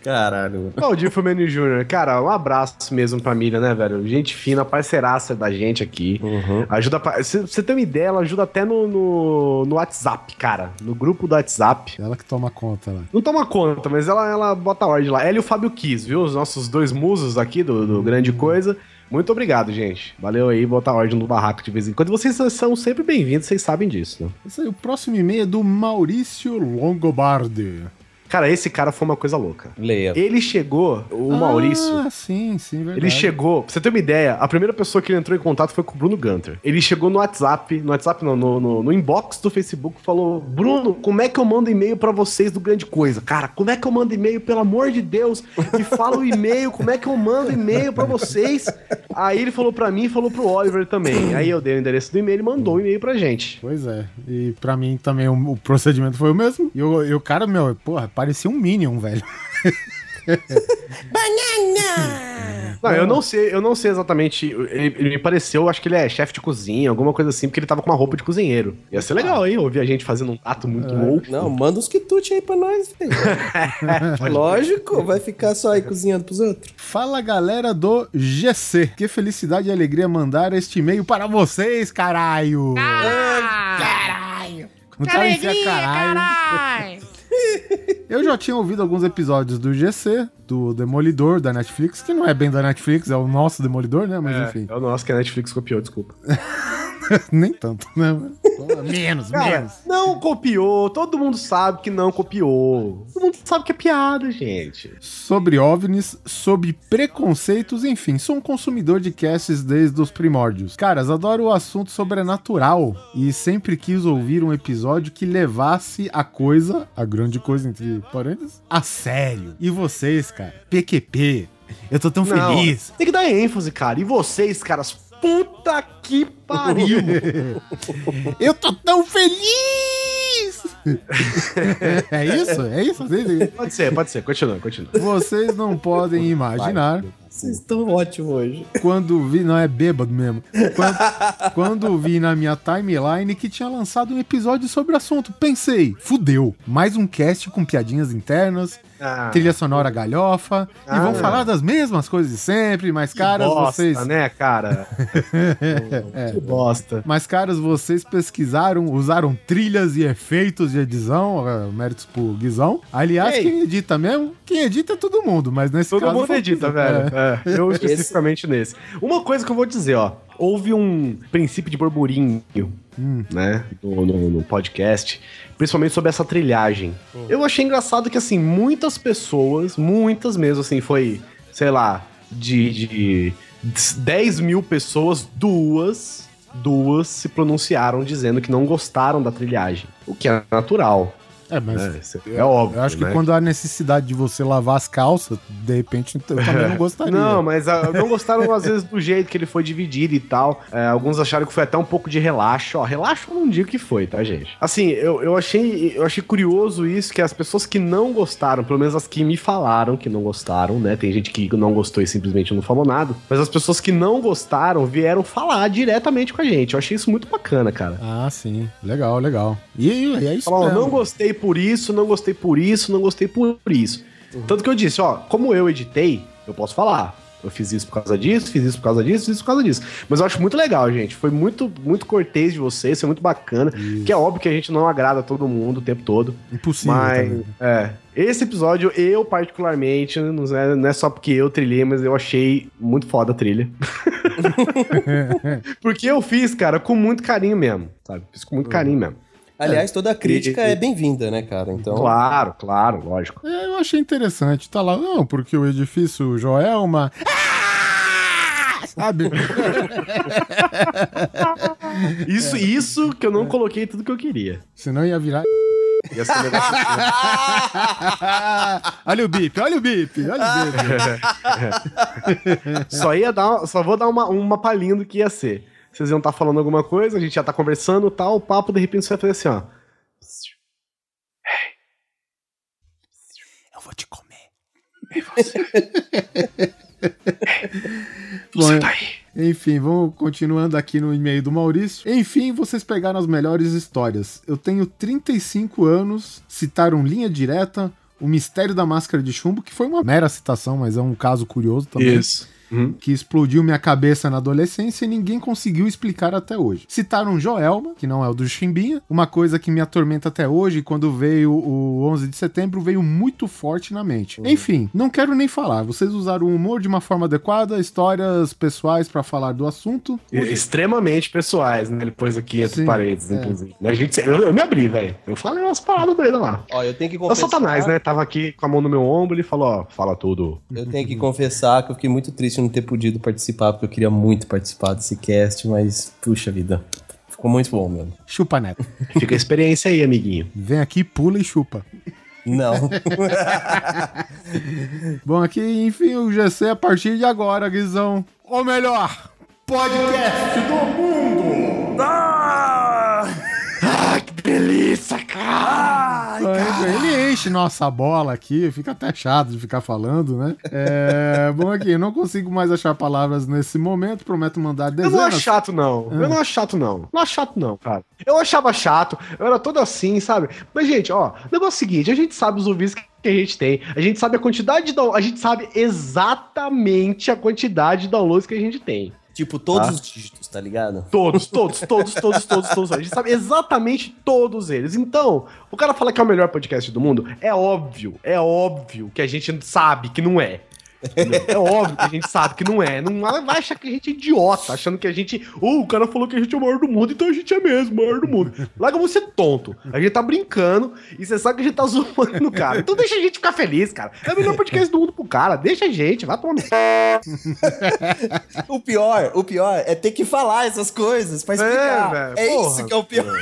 Caralho. Valdir Fumani Jr., cara, um abraço mesmo pra Miriam, né, velho? Gente fina, parceiraça da gente aqui. Uhum. Ajuda pra. Você tem uma ideia, ela ajuda até no, no, no WhatsApp, cara. No grupo do WhatsApp. Ela que toma conta lá. Não toma conta, mas ela, ela bota ordem lá. Ela e o Fábio Kiss, viu? Os nossos dois musos aqui do, do Grande Coisa. Muito obrigado, gente. Valeu aí, botar ordem no barraco de vez em quando. Vocês são sempre bem-vindos, vocês sabem disso, né? Esse aí, o próximo e-mail é do Maurício Longobardi. Cara, esse cara foi uma coisa louca. Leia. Ele chegou, o Maurício. Ah, sim, sim, verdade. Ele chegou, pra você ter uma ideia, a primeira pessoa que ele entrou em contato foi com o Bruno Gunter. Ele chegou no WhatsApp, no WhatsApp não, no, no, no inbox do Facebook, falou: Bruno, como é que eu mando e-mail pra vocês do Grande Coisa? Cara, como é que eu mando e-mail, pelo amor de Deus? Me fala o e-mail, como é que eu mando e-mail pra vocês? Aí ele falou pra mim e falou pro Oliver também. Aí eu dei o endereço do e-mail e mandou o e-mail pra gente. Pois é. E pra mim também o, o procedimento foi o mesmo. E o, e o cara, meu, porra, parecia um Minion, velho. Não, eu não sei, eu não sei exatamente. Ele, ele me pareceu, acho que ele é chefe de cozinha, alguma coisa assim, porque ele tava com uma roupa de cozinheiro. Ia ser legal, hein? Ouvir a gente fazendo um ato muito louco. Não, manda uns quitutes aí pra nós, velho. Lógico, vai ficar só aí cozinhando pros outros. Fala galera do GC. Que felicidade e alegria mandar este e-mail para vocês, caralho. Caralho! Não tá enfia caralho. caralho! Eu já tinha ouvido alguns episódios do GC, do Demolidor da Netflix, que não é bem da Netflix, é o nosso Demolidor, né? Mas enfim, É o nosso que a Netflix copiou, desculpa. nem tanto, né? menos, Cara, menos. não copiou, todo mundo sabe que não copiou. Todo mundo sabe que é piada, gente. Sobre OVNIs, sobre preconceitos, enfim, sou um consumidor de casts desde os primórdios. Caras, adoro o assunto sobrenatural e sempre quis ouvir um episódio que levasse a coisa, a grande coisa entre parênteses, a sério. E vocês, cara, PQP, eu tô tão Não, feliz. Tem que dar ênfase, cara. E vocês, caras, puta que pariu. Eu tô tão feliz! é isso? É isso? Pode ser, pode ser. Continua, continua. vocês não podem imaginar Vocês estão ótimos hoje. quando vi, não é bêbado mesmo. Quando, quando vi na minha timeline que tinha lançado um episódio sobre o assunto, pensei, fudeu, mais um cast com piadinhas internas, Ah, trilha sonora galhofa, e Ah. vão falar das mesmas coisas de sempre, mas caras, bosta, vocês. né, cara? Que bosta. Mas, caras, vocês pesquisaram, usaram trilhas e efeitos de edição, méritos pro Guizão. Aliás, Ei. quem edita mesmo? Quem edita é todo mundo, mas nesse Todo caso. mundo foi o edita, velho. É. É, eu especificamente nesse. Uma coisa que eu vou dizer, ó. Houve um princípio de burburinho, né, no, no- no podcast, principalmente sobre essa trilhagem. Eu achei engraçado que, assim, muitas pessoas, muitas mesmo, assim, foi, sei lá, de, de 10 mil pessoas, duas, duas se pronunciaram dizendo que não gostaram da trilhagem. O que é natural, É, mas. né? Isso É óbvio, Eu acho que né? quando há necessidade de você lavar as calças, de repente eu também não gostaria. Não, mas ah, não gostaram às vezes do jeito que ele foi dividido e tal. É, alguns acharam que foi até um pouco de relaxo. Ó, relaxo eu não digo que foi, tá, gente? Assim, eu, eu, achei, eu achei curioso isso, que as pessoas que não gostaram, pelo menos as que me falaram que não gostaram, né? Tem gente que não gostou e simplesmente não falou nada. Mas as pessoas que não gostaram vieram falar diretamente com a gente. Eu achei isso muito bacana, cara. Ah, sim. Legal, legal. E, e é isso mesmo. não gostei por isso, não gostei por isso, não gostei por isso. Tanto que eu disse, ó, como eu editei, eu posso falar. Eu fiz isso por causa disso, fiz isso por causa disso, fiz isso por causa disso. Mas eu acho muito legal, gente. Foi muito, muito cortês de vocês, foi muito bacana. Que é óbvio que a gente não agrada todo mundo o tempo todo. Impossível. mas, também. é. Esse episódio, eu particularmente, não é, não é só porque eu trilhei, mas eu achei muito foda a trilha. porque eu fiz, cara, com muito carinho mesmo, sabe? Fiz com muito carinho mesmo. Aliás, toda crítica E- e- é bem-vinda, né, cara? Então. Claro, claro, lógico. É, eu achei interessante. Tá lá, não, porque o edifício Joelma. Ah! Sabe? Isso, isso que eu não coloquei tudo que eu queria. Senão ia virar. Ia ser legal. olha o bip, olha o bip, olha o bip. só ia dar, só vou dar uma, uma palhinha do que ia ser. Vocês iam estar falando alguma coisa, a gente já tá conversando tal, o papo, de repente você vai fazer assim, ó. Eu vou te comer. Você Bom, tá aí. Enfim, vamos continuando aqui no e-mail do Maurício. Enfim, vocês pegaram as melhores histórias. Eu tenho 35 anos, citaram linha direta, o mistério da máscara de chumbo, que foi uma mera citação, mas é um caso curioso também. Isso. Uhum. que explodiu minha cabeça na adolescência e ninguém conseguiu explicar até hoje. Citaram Joelma, que não é o do Chimbinha, uma coisa que me atormenta até hoje, quando veio o 11 de setembro, veio muito forte na mente. Enfim, não quero nem falar, vocês usaram o humor de uma forma adequada, histórias pessoais pra falar do assunto. E- Extremamente pessoais, né? Ele pôs aqui entre Sim, paredes, é. inclusive. A gente, eu, eu me abri, velho. Eu falei umas paradas dele lá. Ó, eu tenho que É o confessar. Satanás, né? Tava aqui com a mão no meu ombro e falou, ó, fala tudo. Eu tenho que confessar que eu fiquei muito triste não ter podido participar, porque eu queria muito participar desse cast, mas, puxa vida. Ficou muito bom mesmo. Chupa, Neto. Fica a experiência aí, amiguinho. Vem aqui, pula e chupa. Não. Bom, aqui, enfim, o GC a partir de agora, Guizão. Ou melhor, podcast do mundo! Ah, que delícia, cara! Ele enche nossa bola aqui, fica até chato de ficar falando, né? É, bom, aqui, eu não consigo mais achar palavras nesse momento, prometo mandar Eu não dezenas. acho chato, não. Eu não acho chato, não. Não acho chato, não, cara. Eu achava chato, eu era todo assim, sabe? Mas, gente, ó, o negócio é o seguinte: a gente sabe os ouvintes que a gente tem, a gente sabe a quantidade de downloads, a gente sabe exatamente a quantidade de downloads que a gente tem. Tipo, todos Tá. os dígitos, tá ligado? Todos, todos, todos, todos, todos, todos. A gente sabe exatamente todos eles. Então, o cara fala que é o melhor podcast do mundo, é óbvio, é óbvio que a gente sabe que não é. É óbvio que a gente sabe que não é. Não vai achar que a gente é idiota, achando que a gente. Oh, o cara falou que a gente é o maior do mundo, então a gente é mesmo, o maior do mundo. Larga você tonto. A gente tá brincando e você sabe que a gente tá zoando no cara. Então deixa a gente ficar feliz, cara. É o melhor podcast do mundo pro cara. Deixa a gente, vai tomar. no- O pior, o pior é ter que falar essas coisas pra explicar. velho, É, porra. isso que é o pior.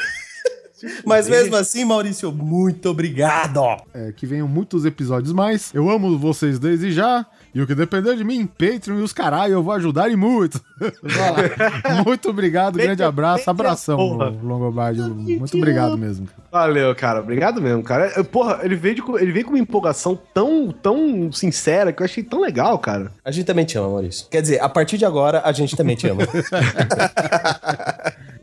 Mas mesmo assim, Maurício, muito obrado. É, que venham muitos episódios mais. Eu amo vocês desde já. E o que depender de mim, Patreon e os caralho, eu vou ajudar e muito. Muito obrigado, grande abraço, abração, Porra. Longobardi. Muito obrigado mesmo. cara. Valeu, cara. Obrigado mesmo, cara. Eu- Porra, ele veio, de- ele veio com uma empolgação tão, tão sincera que eu achei tão legal, cara. A gente também te ama, Maurício. Quer dizer, a partir de agora, a gente também te ama.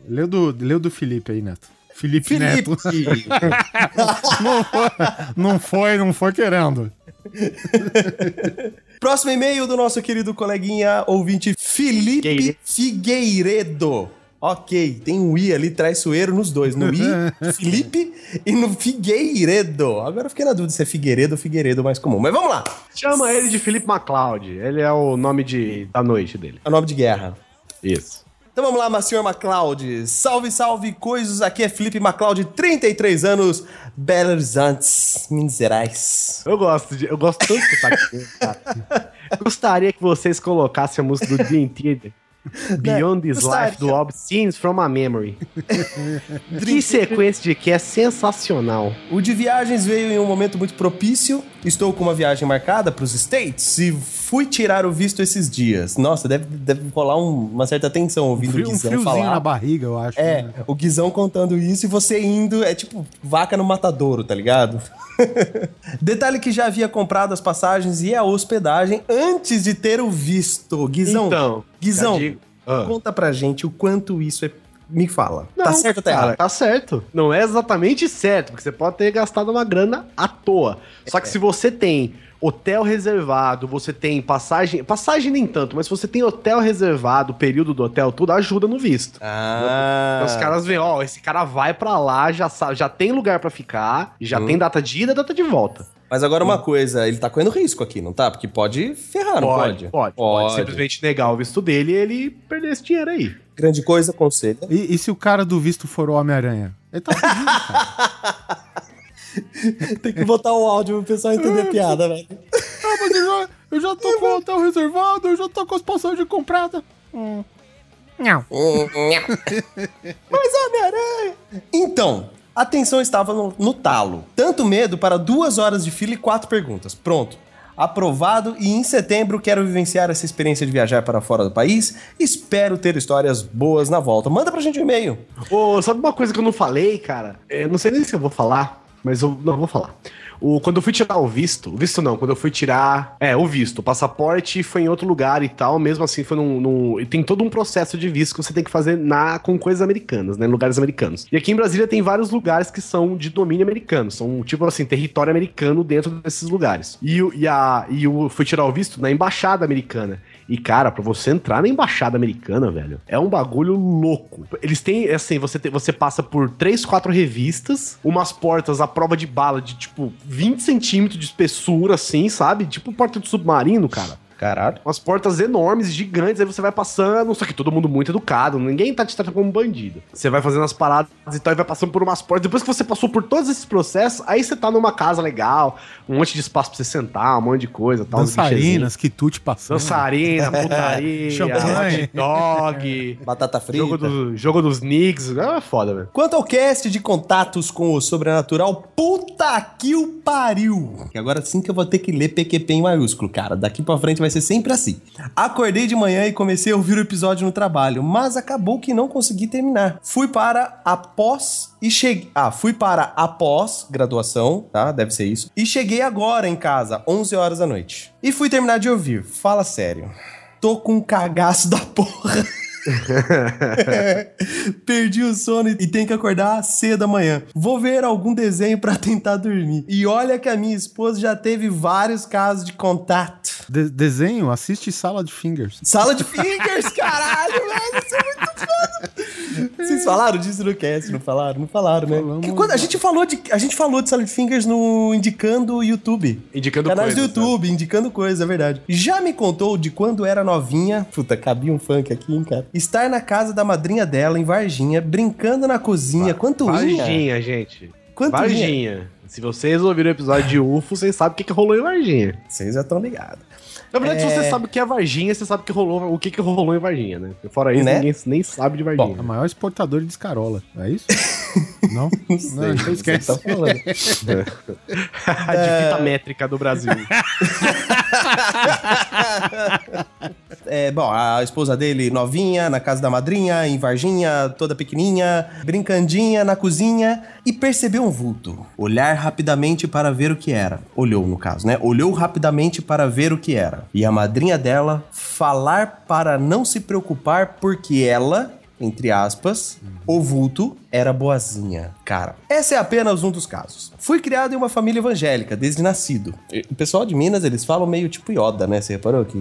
Leu do, leu do Felipe aí, Neto. Felipe, Felipe! Neto. Não foi, não foi, não foi querendo. Próximo e-mail do nosso querido coleguinha ouvinte Felipe Figueiredo. Figueiredo. Ok, tem um I ali traiçoeiro nos dois, no I, Felipe e no Figueiredo. Agora eu fiquei na dúvida se é Figueiredo ou Figueiredo mais comum. Mas vamos lá. Chama ele de Felipe MacLeod. Ele é o nome de, da noite dele. É o nome de guerra. Isso. Então vamos lá, Senhor MacLeod. Salve, salve, coisas. Aqui é Felipe MacLeod, 33 anos, Belo Horizonte, Minas Gerais. Eu gosto, de, eu gosto tanto sotaque dele, cara. Gostaria que vocês colocassem a música do D&T, Beyond This. Life, do Obscenes from a Memory. que sequência de que é sensacional. O de viagens veio em um momento muito propício. Estou com uma viagem marcada para os States e fui tirar o visto esses dias. Nossa, deve, deve rolar um- uma certa tensão ouvindo Frio- o um Guizão friozinho falar. na barriga, eu acho. É, né? o Guizão contando isso e você indo, é tipo vaca no matadouro, tá ligado? Detalhe que já havia comprado as passagens e a hospedagem antes de ter o visto. Guizão, Então, Guizão, Ah. conta pra gente o quanto isso é... Me fala. tá Não, certo ou tá cara, errado? Tá certo. Não é exatamente certo, porque você pode ter gastado uma grana à toa. Só que se você tem hotel reservado, você tem passagem. Passagem nem tanto, mas se você tem hotel reservado, período do hotel, tudo ajuda no visto. Ah... Os caras veem, ó, esse cara vai pra lá, já, já tem lugar pra ficar, já tem data de ida e data de volta. Mas agora uma coisa, ele tá correndo risco aqui, não tá? Porque pode ferrar, não pode? Pode, pode. Simplesmente negar o visto dele e ele perder esse dinheiro aí. Grande coisa, aconselha. E, e se o cara do visto for o Homem-Aranha? Ele tá fugindo, cara. Tem que botar o áudio pro pessoal entender a piada, velho. Ah, mas eu já, eu já tô com o hotel reservado, eu já tô com as passagens compradas. Hum. Não. Mas Homem-Aranha! Então, a tensão estava no, no talo. Tanto medo para duas horas de fila e quatro perguntas. Pronto. Aprovado e em setembro quero vivenciar essa experiência de viajar para fora do país. Espero ter histórias boas na volta. Manda pra gente um e-mail. Ô, sabe uma coisa que eu não falei, cara? Eu não sei nem se eu vou falar, mas eu não vou falar. O, quando eu fui tirar o visto, o visto não, quando eu fui tirar. É, o visto, o passaporte foi em outro lugar e tal, mesmo assim foi num. num- tem todo um processo de visto que você tem que fazer na, com coisas americanas, né? Em lugares americanos. E aqui em Brasília tem vários lugares que são de domínio americano, são tipo assim, território americano dentro desses lugares. E, e, a, e eu fui tirar o visto na embaixada americana. E, cara, pra você entrar na embaixada americana, velho, é um bagulho louco. Eles têm, assim, você, você passa por três, quatro revistas, umas portas à prova de bala de, tipo, 20 centímetros de espessura, assim, sabe? Tipo porta de submarino, cara. Caralho. Umas portas enormes, gigantes, aí você vai passando, só que todo mundo muito educado, ninguém tá te tratando como bandido. Você vai fazendo as paradas e tal, e vai passando por umas portas. Depois que você passou por todos esses processos, aí você tá numa casa legal, um monte de espaço pra você sentar, um monte de coisa, tal. Dançarinas, quitute passando. Dançarina, putaria, Champanhe. hot dog, Batata frita. jogo, do, jogo dos Knicks. É foda, velho. Quanto ao cast de contatos com o sobrenatural, puta que o pariu! Que agora sim que eu vou ter que ler PQP em maiúsculo, cara. Daqui pra frente vai ser sempre assim. Acordei de manhã e comecei a ouvir o episódio no trabalho, mas acabou que não consegui terminar. Fui para após e cheguei. Ah, fui para após graduação, tá? Deve ser isso. E cheguei agora em casa, 11 horas da noite. E fui terminar de ouvir. Fala sério. Tô com um cagaço da porra. Perdi o sono e tenho que acordar cedo amanhã. Vou ver algum desenho pra tentar dormir. E olha que a minha esposa já teve vários casos de contato. De- desenho, assiste Sala de Fingers. Sala de fingers, caralho, velho. Isso é muito foda. Vocês falaram disso no cast, não falaram? Não falaram, né? Falamos. Que quando a gente falou de a gente falou de de Fingers no indicando o YouTube. Indicando Canais do coisas, né? YouTube, indicando coisas, é verdade. Já me contou de quando era novinha. Puta, cabia um funk aqui, hein, cara. Estar na casa da madrinha dela, em Varginha, brincando na cozinha. Quanto ia? Varginha, gente. Quanto? Varginha. Se vocês ouviram o episódio de UFO, vocês sabem o que, que rolou em Varginha. Vocês já estão ligados. Na verdade, É. se você sabe o que é Varginha, você sabe o que rolou, o que, que rolou em Varginha, né? Fora isso, Né? ninguém nem sabe de Varginha. A maior exportadora de escarola, é isso? Não? Não sei, Não, esquece. Você tá falando. a de fita métrica do Brasil. É, bom, a esposa dele novinha, na casa da madrinha, em Varginha, toda pequenininha, brincandinha na cozinha e percebeu um vulto. Olhar rapidamente para ver o que era. Olhou, no caso, né? Olhou rapidamente para ver o que era. E a madrinha dela falar para não se preocupar porque ela entre aspas, o vulto era boazinha. Cara, esse é apenas um dos casos. Fui criado em uma família evangélica, desde nascido. O pessoal de Minas, eles falam meio tipo Yoda, né? Você reparou que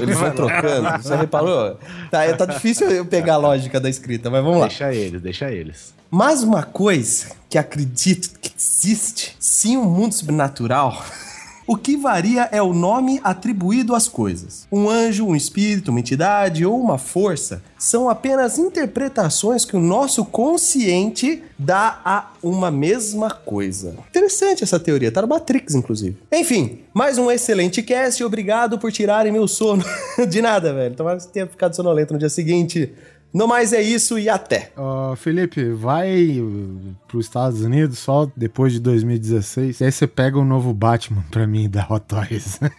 eles vão trocando? Você reparou? Tá, tá difícil eu pegar a lógica da escrita, mas vamos lá. deixa eles, deixa eles. Mas uma coisa que acredito que existe, sim, um mundo sobrenatural. O que varia é o nome atribuído às coisas. Um anjo, um espírito, uma entidade ou uma força são apenas interpretações que o nosso consciente dá a uma mesma coisa. Interessante essa teoria, tá no Matrix, inclusive. Enfim, mais um excelente cast. Obrigado por tirarem meu sono. De nada, velho. Tomara que você tenha ficado sonolento no dia seguinte. No mais é isso e até. Ó, Felipe, vai para os Estados Unidos só depois de 2016. E aí você pega o novo Batman pra mim da Hot Toys.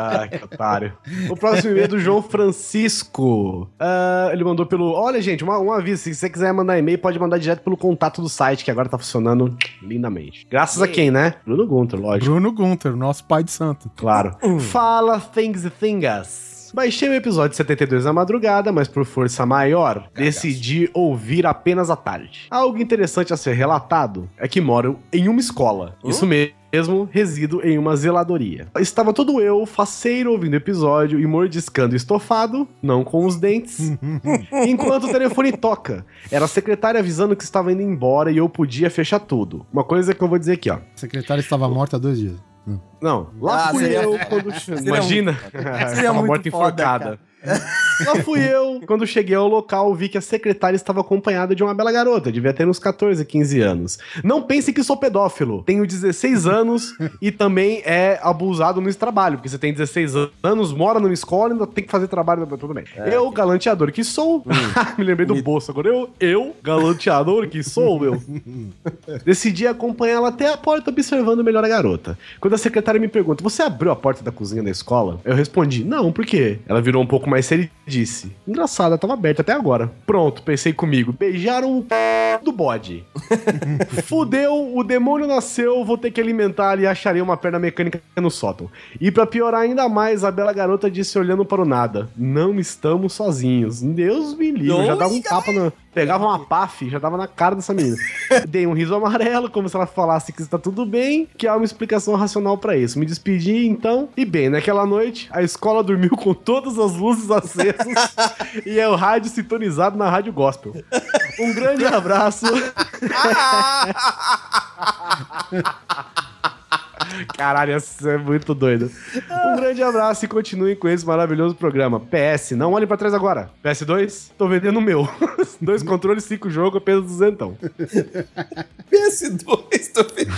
Ah, que otário. O próximo e-mail é do João Francisco. Ah, ele mandou pelo. Olha, gente, uma- um aviso. Se você quiser mandar e-mail, pode mandar direto pelo contato do site, que agora tá funcionando lindamente. Graças a quem, né? Bruno Gunter, lógico. Bruno Gunter, nosso pai de santo. Claro. Fala Things e Thingas. Baixei o episódio 72 na madrugada, mas por força maior, decidi ouvir apenas à tarde. Algo interessante a ser relatado é que moro em uma escola. Isso mesmo, resido em uma zeladoria. Estava todo eu, faceiro, ouvindo o episódio e mordiscando estofado, não com os dentes, enquanto o telefone toca. Era a secretária avisando que estava indo embora e eu podia fechar tudo. Uma coisa que eu vou dizer aqui, ó. A secretária estava morta há dois dias. Não, lá Ah, fui seria- eu quando. Imagina. Seria morta foda, enforcada. cara. Lá fui eu. Quando cheguei ao local, vi que a secretária estava acompanhada de uma bela garota, devia ter uns 14, 15 anos. Não pense que sou pedófilo. Tenho 16 anos e também é abusado nesse trabalho, porque você tem 16 anos, mora numa escola e ainda tem que fazer trabalho, tudo bem. eu, galanteador que sou, me lembrei do bolso agora. Eu, eu, galanteador que sou, meu. Decidi acompanhá-la até a porta, observando melhor a garota. Quando a secretária me pergunta, você abriu a porta da cozinha da escola? Eu respondi, não, por quê? Ela virou um pouco mais séria e disse, engraçado, ela tava aberta até agora. Pronto, pensei comigo, beijaram o p... do bode. Fudeu, o demônio nasceu, vou ter que alimentar e acharei uma perna mecânica no sótão. E pra piorar ainda mais, a bela garota disse olhando para o nada, não estamos sozinhos. Deus me livre, já dava um tapa no... Pegava uma paf, já dava na cara dessa menina. Dei um riso amarelo, como se ela falasse que está tudo bem, que há uma explicação racional pra isso. Me despedi então, e bem, naquela noite, a escola dormiu com todas as luzes acesas e é o rádio sintonizado na rádio gospel. Um grande abraço. Caralho, isso é muito doido. Um grande abraço e continuem com esse maravilhoso programa. PS, não olhe pra trás agora. PS2, tô vendendo o meu. Dois controles, cinco jogos, apenas duzentão. PS2, tô vendo.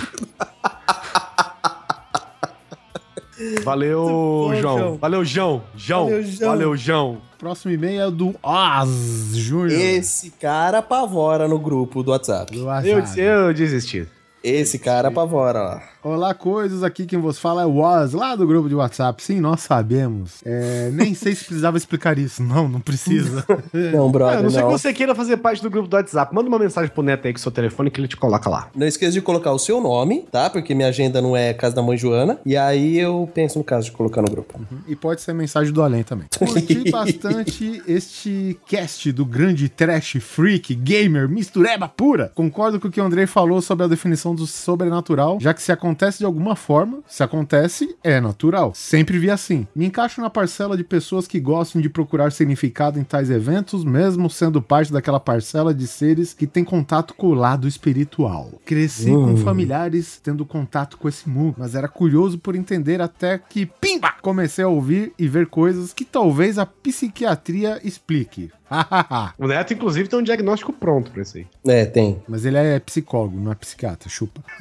Valeu, João. João. Valeu, João. João. Valeu, João. Valeu, João. Próximo e-mail é do Oz Júnior. Esse cara apavora no grupo do WhatsApp. do Eu, WhatsApp. eu desisti. Esse cara apavora, ó. Olá, coisas. Aqui quem vos fala é o Oz, lá do grupo de WhatsApp. Sim, nós sabemos. É, nem sei se precisava explicar isso. Não, não precisa. Não, brother, a não ser que você queira fazer parte do grupo do WhatsApp. Manda uma mensagem pro Neto aí com seu telefone que ele te coloca lá. Não esqueça de colocar o seu nome, tá? Porque minha agenda não é casa da mãe Joana. E aí eu penso no caso de colocar no grupo. E pode ser mensagem do além também. Curti bastante este cast do grande trash freak gamer mistureba pura. Concordo com o que o Andrei falou sobre a definição do sobrenatural, já que se acontece de alguma forma, se acontece, é natural. Sempre vi assim. Me encaixo na parcela de pessoas que gostam de procurar significado em tais eventos, mesmo sendo parte daquela parcela de seres que tem contato com o lado espiritual. Cresci com familiares tendo contato com esse mundo, mas era curioso por entender até que, pimba, comecei a ouvir e ver coisas que talvez a psiquiatria explique. O Neto, inclusive, tem um diagnóstico pronto pra isso aí. É, tem. mas ele é psicólogo, não é psiquiatra, chupa.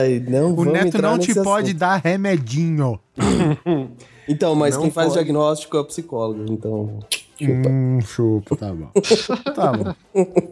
Ai, não O Neto não te nesse pode assunto. dar remedinho. Então, mas Não quem faz pode. diagnóstico é o psicólogo, então... Chupa. Hum, chupa, tá bom. Tá bom.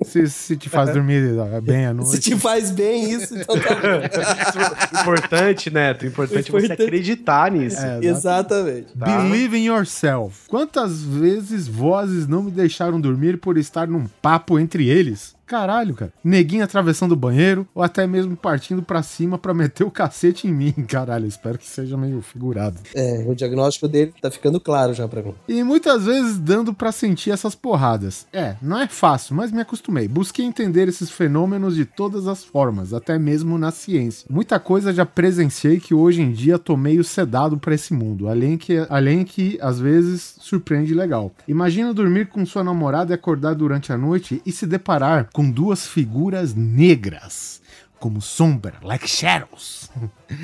Se, se te faz dormir bem à Se noite. te faz bem isso, então tá bom. Importante, Neto. Importante, você Importante. acreditar nisso. É, Exatamente. Tá. Believe in yourself. Quantas vezes vozes não me deixaram dormir por estar num papo entre eles? Caralho, cara. Neguinho atravessando o banheiro ou até mesmo partindo pra cima pra meter o cacete em mim. Caralho, espero que seja meio figurado. É, o diagnóstico dele tá ficando claro já pra mim. E muitas vezes dando pra sentir essas porradas. É, não é fácil, mas me acostumei. Busquei entender esses fenômenos de todas as formas, até mesmo na ciência. Muita coisa já presenciei que hoje em dia tô meio sedado pra esse mundo, além que, além que às vezes surpreende legal. Imagina dormir com sua namorada e acordar durante a noite e se deparar com duas figuras negras, como sombra, like shadows.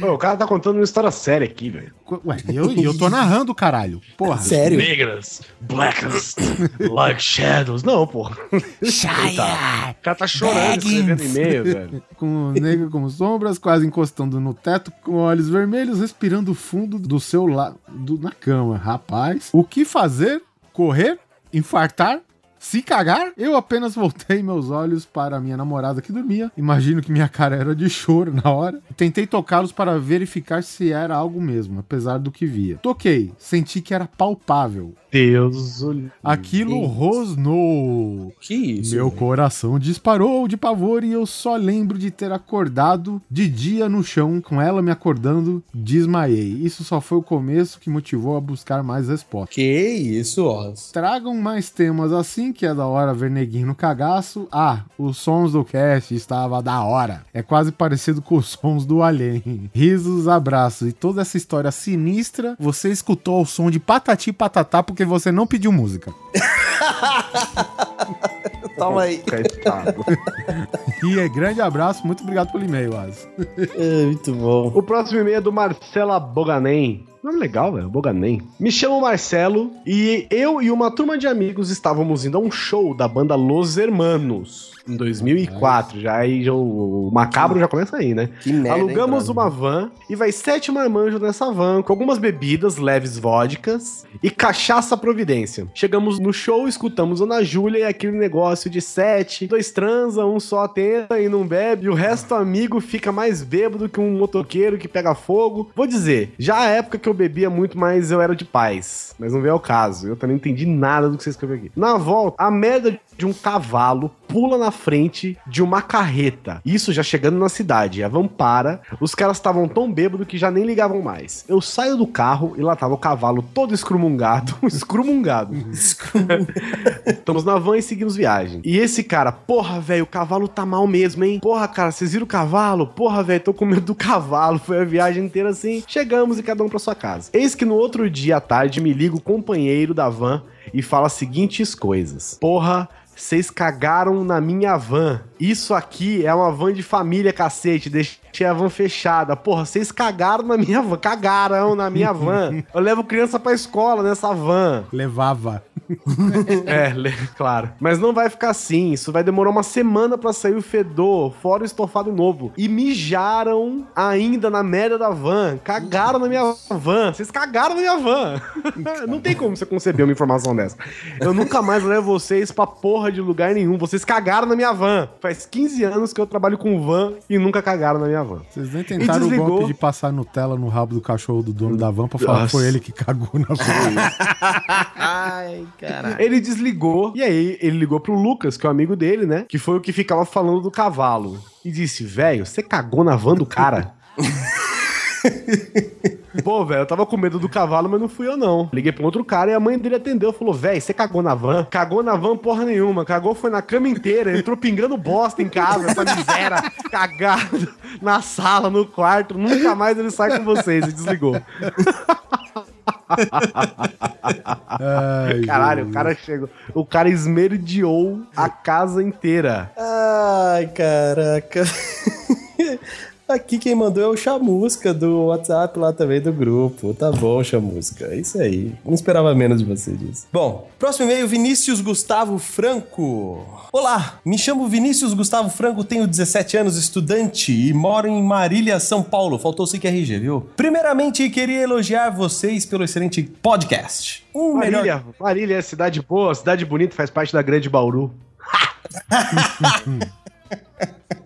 Ô, o cara tá contando uma história séria aqui, velho. Ué, e eu, eu tô narrando, caralho. Porra. Sério? Negras, blackest, like shadows. Não, porra. Shia! O cara tá chorando escrevendo e-mail, velho. com negro como sombras, quase encostando no teto, com olhos vermelhos, respirando fundo do seu lado na cama. Rapaz, o que fazer? Correr? Infartar? Se cagar, eu apenas voltei meus olhos para a minha namorada que dormia. Imagino que minha cara era de choro na hora. Tentei tocá-los para verificar se era algo mesmo, apesar do que via. Toquei, senti que era palpável. Deus. Aquilo Isso. rosnou. Que isso? Meu velho? coração disparou de pavor e eu só lembro de ter acordado de dia no chão, com ela me acordando, desmaiei. Isso só foi o começo que motivou a buscar mais respostas. Que isso, Oz? Tragam mais temas assim, que é da hora ver neguinho no cagaço. Ah, os sons do cast estava da hora. É quase parecido com os sons do Alien. Risos, abraços e toda essa história sinistra, você escutou o som de patati patatá porque você não pediu música. Toma aí. E é grande abraço, muito obrigado pelo e-mail, Az. É, muito bom. O próximo e-mail é do Marcela Boganem. Nome legal, velho. Boganem. Me chamo Marcelo e eu e uma turma de amigos estávamos indo a um show da banda Los Hermanos. Em 2004, já aí já o macabro já começa aí, né? Que merda, hein, Alugamos brother? uma van e vai sete marmanjos nessa van, com algumas bebidas, leves vodkas e cachaça providência. Chegamos no show, escutamos Ana Júlia e aquele negócio de sete, dois transa, um só tenta e não bebe, e o resto amigo fica mais bêbado que um motoqueiro que pega fogo. Vou dizer, já a época que eu bebia muito mais, eu era de paz. Mas não veio ao caso, eu também não entendi nada do que você escreveu aqui. Na volta, a merda de um cavalo pula na frente de uma carreta. Isso já chegando na cidade. A van para. Os caras estavam tão bêbados que já nem ligavam mais. Eu saio do carro e lá tava o cavalo todo escrumungado. escrumungado. Estamos na van e seguimos viagem. E esse cara, porra, velho, o cavalo tá mal mesmo, hein? Porra, cara, vocês viram o cavalo? Porra, velho, tô com medo do cavalo. Foi a viagem inteira assim. Chegamos e cada um pra sua casa. Eis que no outro dia à tarde me liga o companheiro da van e fala as seguintes coisas. Porra, vocês cagaram na minha van. Isso aqui é uma van de família, cacete. Deixei a van fechada. Porra, vocês cagaram na minha van. Cagaram na minha van. Eu levo criança pra escola nessa van. Levava. É, le- claro. Mas não vai ficar assim. Isso vai demorar uma semana pra sair o fedor, fora o estofado novo. E mijaram ainda na merda da van. Cagaram na minha van. Vocês cagaram na minha van. não tem como você conceber uma informação dessa. Eu nunca mais levo vocês pra porra de lugar nenhum. Vocês cagaram na minha van. Faz 15 anos que eu trabalho com van e nunca cagaram na minha van. Vocês nem tentaram o golpe de passar Nutella no rabo do cachorro do dono da van pra falar que Nossa. foi ele que cagou na van. Ai, caralho. Ele desligou e aí ele ligou pro Lucas, que é o amigo dele, né? Que foi o que ficava falando do cavalo. E disse: Velho, você cagou na van do cara? Pô, velho, eu tava com medo do cavalo, mas não fui eu, não. Liguei pra um outro cara e a mãe dele atendeu. Falou, velho, você cagou na van? Cagou na van porra nenhuma. Cagou foi na cama inteira. Entrou pingando bosta em casa, essa miséria. Cagado na sala, no quarto. Nunca mais ele sai com vocês. E desligou. Ai, Caralho, o cara chegou. O cara esmerdeou a casa inteira. Ai, caraca. Aqui quem mandou é o Chamusca do WhatsApp lá também do grupo. Tá bom, Chamusca. É isso aí. Não esperava menos de você disso. Bom, próximo e-mail, Vinícius Gustavo Franco. Olá, me chamo Vinícius Gustavo Franco, tenho 17 anos, estudante e moro em Marília, São Paulo. Faltou o RG, viu? Primeiramente, queria elogiar vocês pelo excelente podcast. Um melhor Marília, Marília é cidade boa, cidade bonita, faz parte da grande Bauru.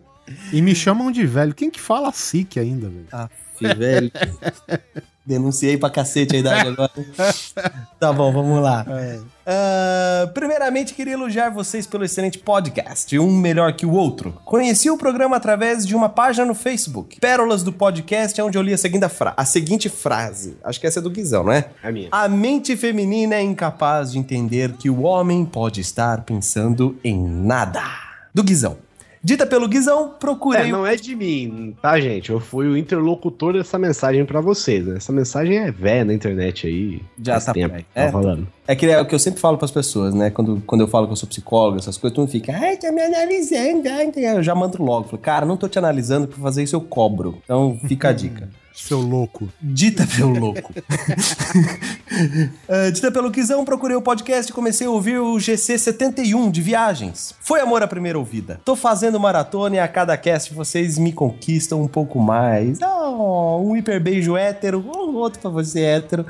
E me chamam de velho. Quem que fala SIC ainda, velho? Ah, velho. Denunciei pra cacete a idade agora. tá bom, vamos lá. Ah, primeiramente, queria elogiar vocês pelo excelente podcast, um melhor que o outro. Conheci o programa através de uma página no Facebook. Pérolas do podcast, onde eu li a seguinte, fra a seguinte frase. Acho que essa é do Guizão, não é? É a minha. A mente feminina é incapaz de entender que o homem pode estar pensando em nada. Do Guizão. Dita pelo Guizão, procurei. É, não é de mim, tá, gente? Eu fui o interlocutor dessa mensagem pra vocês. né? Essa mensagem é velha na internet aí. Já tá tempo, aí. tá É. falando. É que é o que eu sempre falo pras pessoas, né? Quando, quando eu falo que eu sou psicólogo, essas coisas, todo mundo fica, ai, tá me analisando. ai, tá." Eu já mando logo. Falo, cara, não tô te analisando, pra fazer isso eu cobro. Então fica a dica. Seu louco. Dita pelo louco. Ah, dita pelo Quizão, procurei o podcast e comecei a ouvir o GC 71 de viagens. Foi amor à primeira ouvida. Tô fazendo maratona e a cada cast vocês me conquistam um pouco mais. Oh, um hiper beijo hétero, um outro pra você hétero.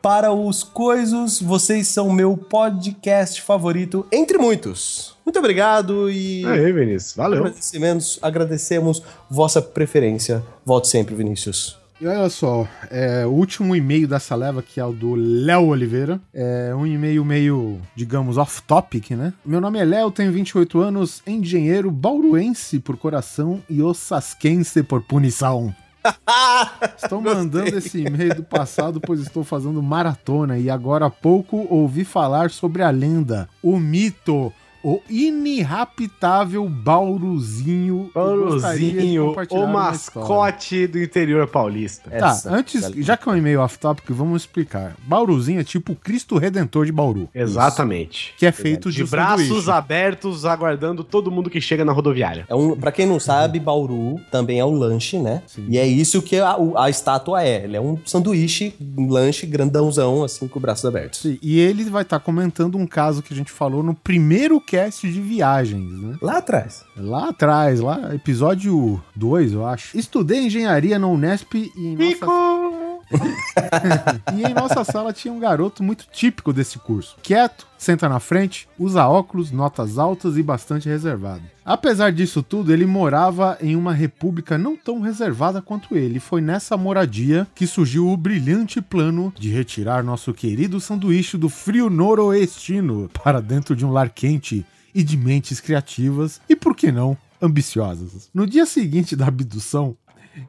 Para os coisos, vocês são meu podcast favorito, entre muitos. Muito obrigado e Aí, Vinícius, valeu. agradecimentos, agradecemos vossa preferência. Volte sempre, Vinícius. E olha só, é, o último e-mail dessa leva, que é o do Léo Oliveira, é um e-mail meio, digamos, off-topic, né? Meu nome é Léo, tenho 28 anos, engenheiro bauruense por coração e osasquense por punição. Estou mandando esse e-mail do passado, pois estou fazendo maratona e agora há pouco ouvi falar sobre a lenda, o mito, o inirraptável Bauruzinho. Bauruzinho, o mascote do interior paulista. Tá, Essa, antes, já que é um e-mail off-topic, vamos explicar. Bauruzinho é tipo o Cristo Redentor de Bauru. Exatamente. Que é feito de, De braços sanduíche. abertos, aguardando todo mundo que chega na rodoviária. É um, pra quem não sabe, Bauru também é um lanche, né? E é isso que a, a estátua é. Ele é um sanduíche, um lanche grandãozão, assim, com braços abertos. Sim, E ele vai estar comentando um caso que a gente falou no primeiro cast de viagens, né? Lá atrás. Lá atrás, lá, episódio 2, eu acho. Estudei engenharia na Unesp e nossa, e em nossa sala tinha um garoto muito típico desse curso. Quieto, senta na frente, usa óculos, notas altas e bastante reservado. Apesar disso tudo, ele morava em uma república não tão reservada quanto ele. Foi nessa moradia que surgiu o brilhante plano de retirar nosso querido sanduíche do frio noroestino para dentro de um lar quente e de mentes criativas e, por que não, ambiciosas. No dia seguinte da abdução,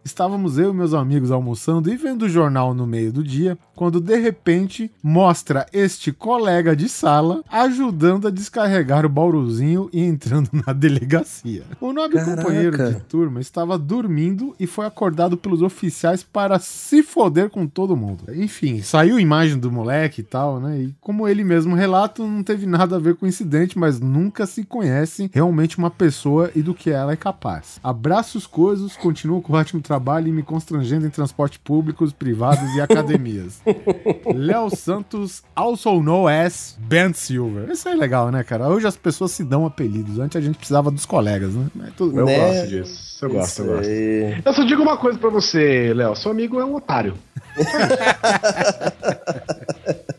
Estávamos eu e meus amigos almoçando e vendo o jornal no meio do dia, quando de repente mostra este colega de sala ajudando a descarregar o bauruzinho e entrando na delegacia. O nobre Caraca. companheiro de turma estava dormindo e foi acordado pelos oficiais para se foder com todo mundo. Enfim, saiu imagem do moleque e tal, né? E como ele mesmo relata, não teve nada a ver com o incidente, mas nunca se conhece realmente uma pessoa e do que ela é capaz. Abraços coisas, continuo com o ótimo trabalho e me constrangendo em transporte públicos, privados e academias. Léo Santos, also known as Ben Silver. Isso é legal, né, cara? Hoje as pessoas se dão apelidos. Antes a gente precisava dos colegas, né? Mas tudo Eu. Né? gosto disso. Eu gosto, eu gosto. aí. Eu só digo uma coisa pra você, Léo. Seu amigo é um otário.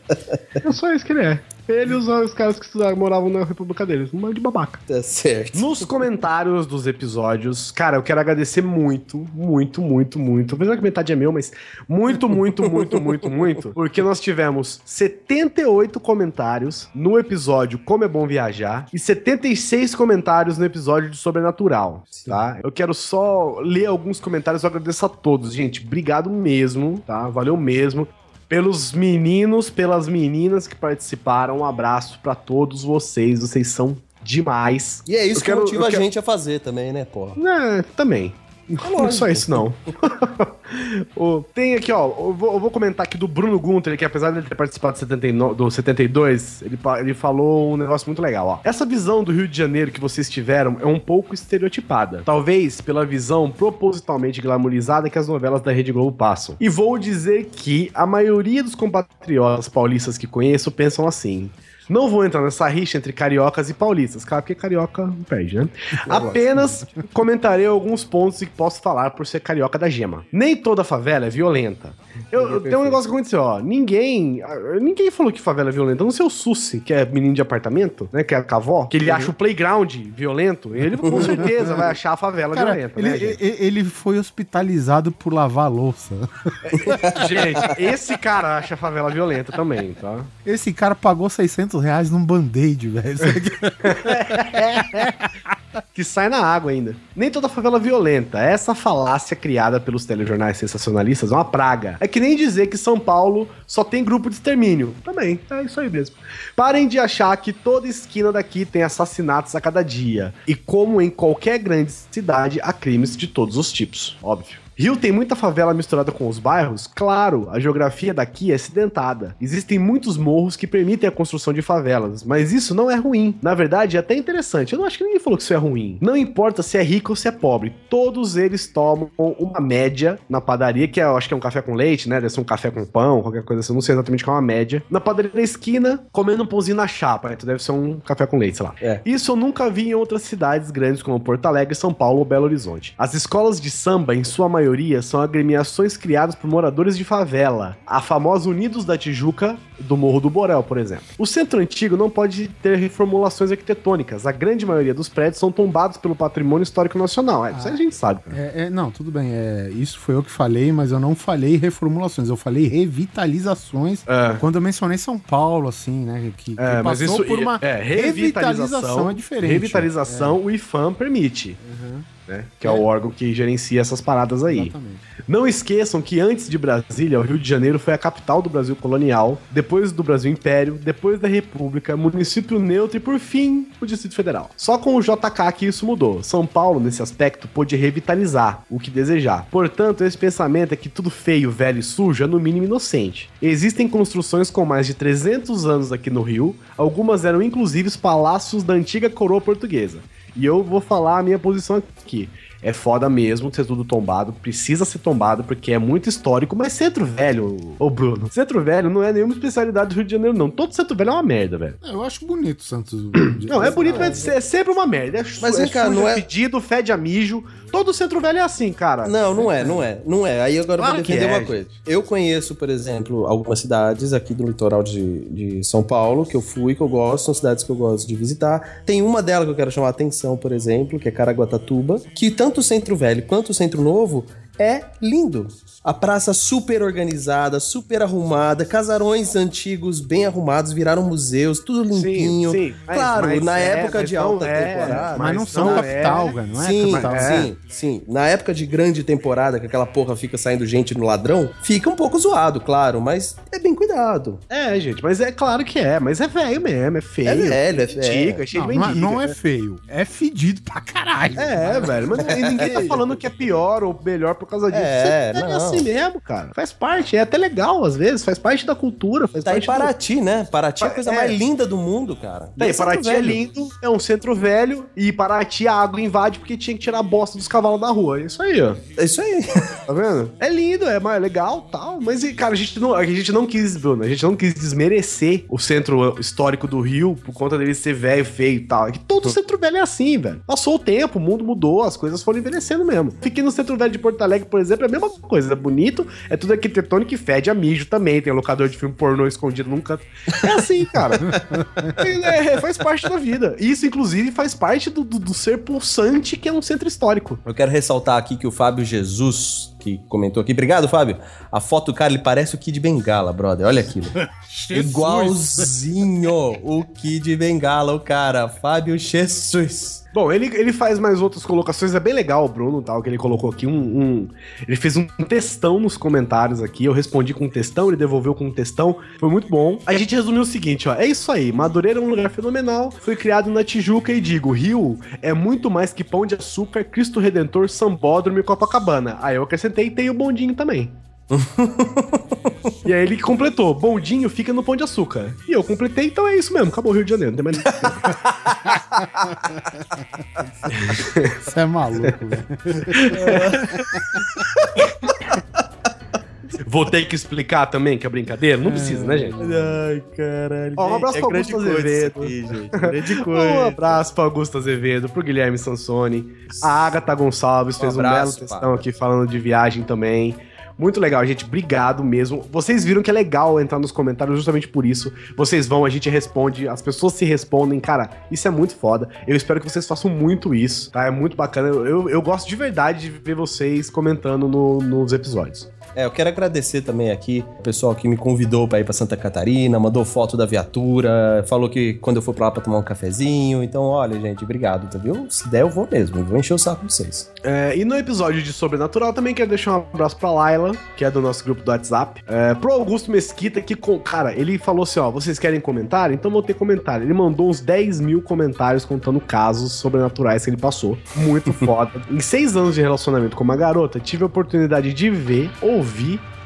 é só isso que ele é. Ele e os, os caras que estudaram, moravam na república deles. Um monte de babaca. Tá certo. Nos comentários dos episódios, cara, eu quero agradecer muito, muito, muito, muito. Apesar que metade é meu, mas muito, muito, muito, muito, muito. Porque nós tivemos 78 comentários no episódio Como é Bom Viajar e 76 comentários no episódio de Sobrenatural, tá? Eu quero só ler alguns comentários, eu agradeço a todos. Gente, obrigado mesmo, tá? Valeu mesmo. Pelos meninos, pelas meninas que participaram, um abraço pra todos vocês. Vocês são demais. E é isso Eu que quero- motiva a quero- gente a fazer também, né, porra? É, também. Não é só isso, não. Ô, tem aqui, ó. Eu vou, eu vou comentar aqui do Bruno Gunter, que apesar de ele ter participado do, 79, do 72, ele, ele falou um negócio muito legal, ó. Essa visão do Rio de Janeiro que vocês tiveram é um pouco estereotipada. Talvez pela visão propositalmente glamourizada que as novelas da Rede Globo passam. E vou dizer que a maioria dos compatriotas paulistas que conheço pensam assim. Não vou entrar nessa rixa entre cariocas e paulistas, claro, porque carioca não perde, né? Apenas comentarei alguns pontos que posso falar por ser carioca da gema. Nem toda favela é violenta. Eu, eu- tem um negócio que aconteceu, ó. Ninguém. Ninguém falou que favela é violenta. Não sei o Sussi, que é menino de apartamento, né? Que é cavó, que ele acha o playground violento. Ele com certeza vai achar a favela Cara, violenta, ele, né, gente? e- ele foi hospitalizado por lavar louça. Gente, esse cara acha a favela violenta também, tá? Esse cara pagou 600 reais num band-aid, velho. Que sai na água ainda. Nem toda favela violenta. Essa falácia criada pelos telejornais sensacionalistas é uma praga. É que nem dizer que São Paulo só tem grupo de extermínio. Também, é isso aí mesmo. Parem de achar que toda esquina daqui tem assassinatos a cada dia. E como em qualquer grande cidade, há crimes de todos os tipos. Óbvio. Rio tem muita favela misturada com os bairros? Claro, a geografia daqui é acidentada. Existem muitos morros que permitem a construção de favelas, mas isso não é ruim. Na verdade, é até interessante. Eu não acho que ninguém falou que isso é ruim. Não importa se é rico ou se é pobre, todos eles tomam uma média na padaria, que é, eu acho que é um café com leite, né? Deve ser um café com pão, qualquer coisa assim. Eu não sei exatamente qual é uma média. Na padaria da esquina, comendo um pãozinho na chapa. Então deve ser um café com leite, sei lá. É. Isso eu nunca vi em outras cidades grandes como Porto Alegre, São Paulo ou Belo Horizonte. As escolas de samba, em sua maioria, são agremiações criadas por moradores de favela. A famosa Unidos da Tijuca, do Morro do Borel, por exemplo. O centro antigo não pode ter reformulações arquitetônicas. A grande maioria dos prédios são tombados pelo patrimônio histórico nacional. É, isso aí a gente sabe. cara. É, é, não, tudo bem. É, isso foi eu que falei, mas eu não falei reformulações. Eu falei revitalizações. É. Quando eu mencionei São Paulo, assim, né? Que, que É, mas isso por uma é, revitalização é diferente. Revitalização, o IFAM permite. Né? Que é, o órgão que gerencia essas paradas aí. Exatamente. Não esqueçam que antes de Brasília, o Rio de Janeiro foi a capital do Brasil colonial, depois do Brasil Império, depois da República, município neutro e, por fim, o Distrito Federal. Só com o JK que isso mudou. São Paulo, nesse aspecto, pôde revitalizar o que desejar. Portanto, esse pensamento é que tudo feio, velho e sujo é no mínimo inocente. Existem construções com mais de 300 anos aqui no Rio, algumas eram inclusive os palácios da antiga coroa portuguesa. E eu vou falar a minha posição aqui. É foda mesmo ser tudo tombado, precisa ser tombado porque é muito histórico, mas centro velho, ô Bruno, centro velho não é nenhuma especialidade do Rio de Janeiro, não. Todo centro velho é uma merda, velho. É, Eu acho bonito o Santos. Não, é bonito, mas é sempre uma merda. É, Mas, é vem cá, sujo, não é é- pedido, fede a mijo. Todo centro velho é assim, cara. Não, não é, não é, não é. Aí agora eu vou defender é, uma coisa. Eu conheço, por exemplo, algumas cidades aqui do litoral de, de São Paulo que eu fui, que eu gosto, são cidades que eu gosto de visitar. Tem uma delas que eu quero chamar a atenção, por exemplo, que é Caraguatatuba, que tanto o centro velho quanto o centro novo é lindo. A praça super organizada, super arrumada, casarões antigos bem arrumados, viraram museus, tudo limpinho. sim, mas- claro, mas na é, época de alta é, temporada. Mas não são não capital, é. Não é sim, capital. É. sim, sim. Na época de grande temporada, que aquela porra fica saindo gente no ladrão, fica um pouco zoado, claro, mas é bem cuidado. É, gente, mas é claro que é, mas é velho mesmo, é feio. É velho, é antigo, é cheio Não, de não, é, mendiga. não é feio. É fedido pra caralho. É, velho, mas e ninguém tá falando que é pior ou melhor por causa disso. É, Isso é não. assim mesmo, cara. Faz parte, é até legal às vezes, faz parte da cultura, faz Tá em parte do- Paraty, né? Paraty é a coisa É. mais linda do mundo, cara. Tá aí, Centro Paraty é Velho. lindo, é um centro velho, e Paraty a água invade porque tinha que tirar a bosta dos cavalos da rua. É isso aí, ó. É isso aí. Tá vendo? É lindo, é mais legal tal. Mas, cara, a gente não, a gente não quis, Bruno, a gente não quis desmerecer o centro histórico do Rio por conta dele ser velho, feio e tal. É que todo centro velho é assim, velho. Passou o tempo, o mundo mudou, as coisas foram envelhecendo mesmo. Fiquei no centro velho de Porto Alegre, por exemplo, é a mesma coisa. É bonito, é tudo arquitetônico e fede a mijo também. Tem locador de filme pornô escondido num canto. É assim, cara. É, é, faz parte da vida. Isso, inclusive, faz parte do, do, do ser pulsante que é um centro histórico. Eu quero ressaltar aqui que o Fábio Jesus, que comentou aqui. Obrigado, Fábio. A foto cara, ele parece o Kid Bengala, brother. Olha aquilo. Igualzinho o Kid Bengala, o cara. Fábio Jesus. Bom, ele, ele faz mais outras colocações, é bem legal o Bruno, tal, que ele colocou aqui um, um- Ele fez um textão nos comentários aqui, eu respondi com um textão, ele devolveu com um textão, foi muito bom. A gente resumiu o seguinte, ó, é isso aí, Madureira é um lugar fenomenal, foi criado na Tijuca e digo, Rio é muito mais que Pão de Açúcar, Cristo Redentor, Sambódromo e Copacabana. Aí eu acrescentei, tem o bondinho também. e aí ele completou, bondinho fica no Pão de Açúcar. E eu completei, então é isso mesmo, acabou o Rio de Janeiro, não tem mais Você é maluco, velho. Vou ter que explicar também que é brincadeira? Não precisa, né, gente? Ai, caralho. Ó, um abraço é pra Augusto Azevedo. aqui, gente. Grande Um abraço para Augusto Azevedo, pro Guilherme Sansoni. A Agatha Gonçalves fez um, abraço, belo textão Pablo. aqui falando de viagem também. Muito legal, gente. Obrigado mesmo. Vocês viram que é legal entrar nos comentários justamente por isso. Vocês vão, a gente responde, as pessoas se respondem. Cara, isso é muito foda. Eu espero que vocês façam muito isso, tá? É muito bacana. Eu, eu gosto de verdade de ver vocês comentando no- nos episódios. É, eu quero agradecer também aqui o pessoal que me convidou pra ir pra Santa Catarina, mandou foto da viatura, falou que quando eu for pra lá pra tomar um cafezinho. Então, olha, gente, obrigado, tá viu? Se der, eu vou mesmo. Vou encher o saco de vocês. É, e no episódio de Sobrenatural também quero deixar um abraço pra Laila, que é do nosso grupo do WhatsApp. É, pro Augusto Mesquita, que, com, cara, ele falou assim: ó, vocês querem comentário? Então vou ter comentário. Ele mandou uns 10 mil comentários contando casos sobrenaturais que ele passou. Muito foda. em seis anos de relacionamento com uma garota, tive a oportunidade de ver, ouvir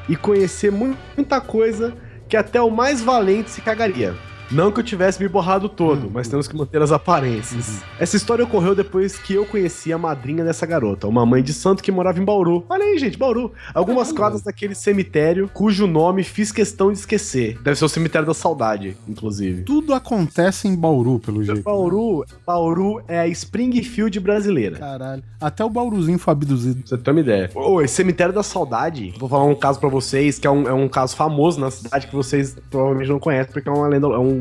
e conhecer mu- muita coisa que até o mais valente se cagaria. Não que eu tivesse me borrado todo, mas temos que manter as aparências. Essa história ocorreu depois que eu conheci a madrinha dessa garota, uma mãe de santo que morava em Bauru. Olha aí, gente, Bauru. Algumas quadras daquele cemitério cujo nome fiz questão de esquecer. Deve ser o cemitério da saudade, inclusive. Tudo acontece em Bauru, pelo jeito. Bauru, Bauru é a Springfield brasileira. Caralho. Até o Bauruzinho foi abduzido. Você ter uma ideia. Ô, esse cemitério da saudade, vou falar um caso pra vocês, que é um, é um caso famoso na cidade que vocês provavelmente não conhecem, porque é uma lenda, é, um,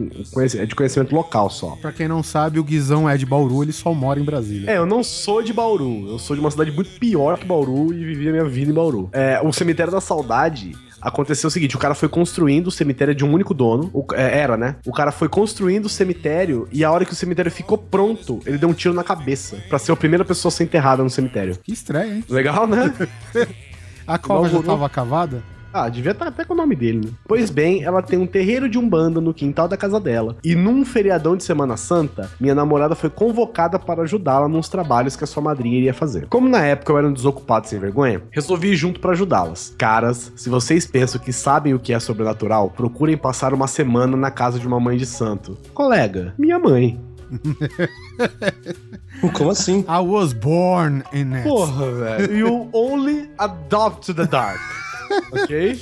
é de conhecimento local só. Pra quem não sabe, o Guizão é de Bauru, ele só mora em Brasília. É, eu não sou de Bauru. Eu sou de uma cidade muito pior que Bauru e vivi a minha vida em Bauru. É, o Cemitério da Saudade Aconteceu o seguinte: o cara foi construindo o cemitério de um único dono. O- é, era, né? O cara foi construindo o cemitério e a hora que o cemitério ficou pronto, ele deu um tiro na cabeça. Pra ser a primeira pessoa a ser enterrada no cemitério. Que estranho, hein? Legal, né? A cova já tava cavada? Ah, devia estar até com o nome dele, né? Pois bem, ela tem um terreiro de umbanda no quintal da casa dela. E num feriadão de Semana Santa, minha namorada foi convocada para ajudá-la nos trabalhos que a sua madrinha iria fazer. Como na época eu era um desocupado sem vergonha, resolvi ir junto para ajudá-las. Caras, se vocês pensam que sabem o que é sobrenatural, procurem passar uma semana na casa de uma mãe de santo. Colega, minha mãe. Como assim? I was born in it. Porra, velho. You only adopt to the dark. Ok?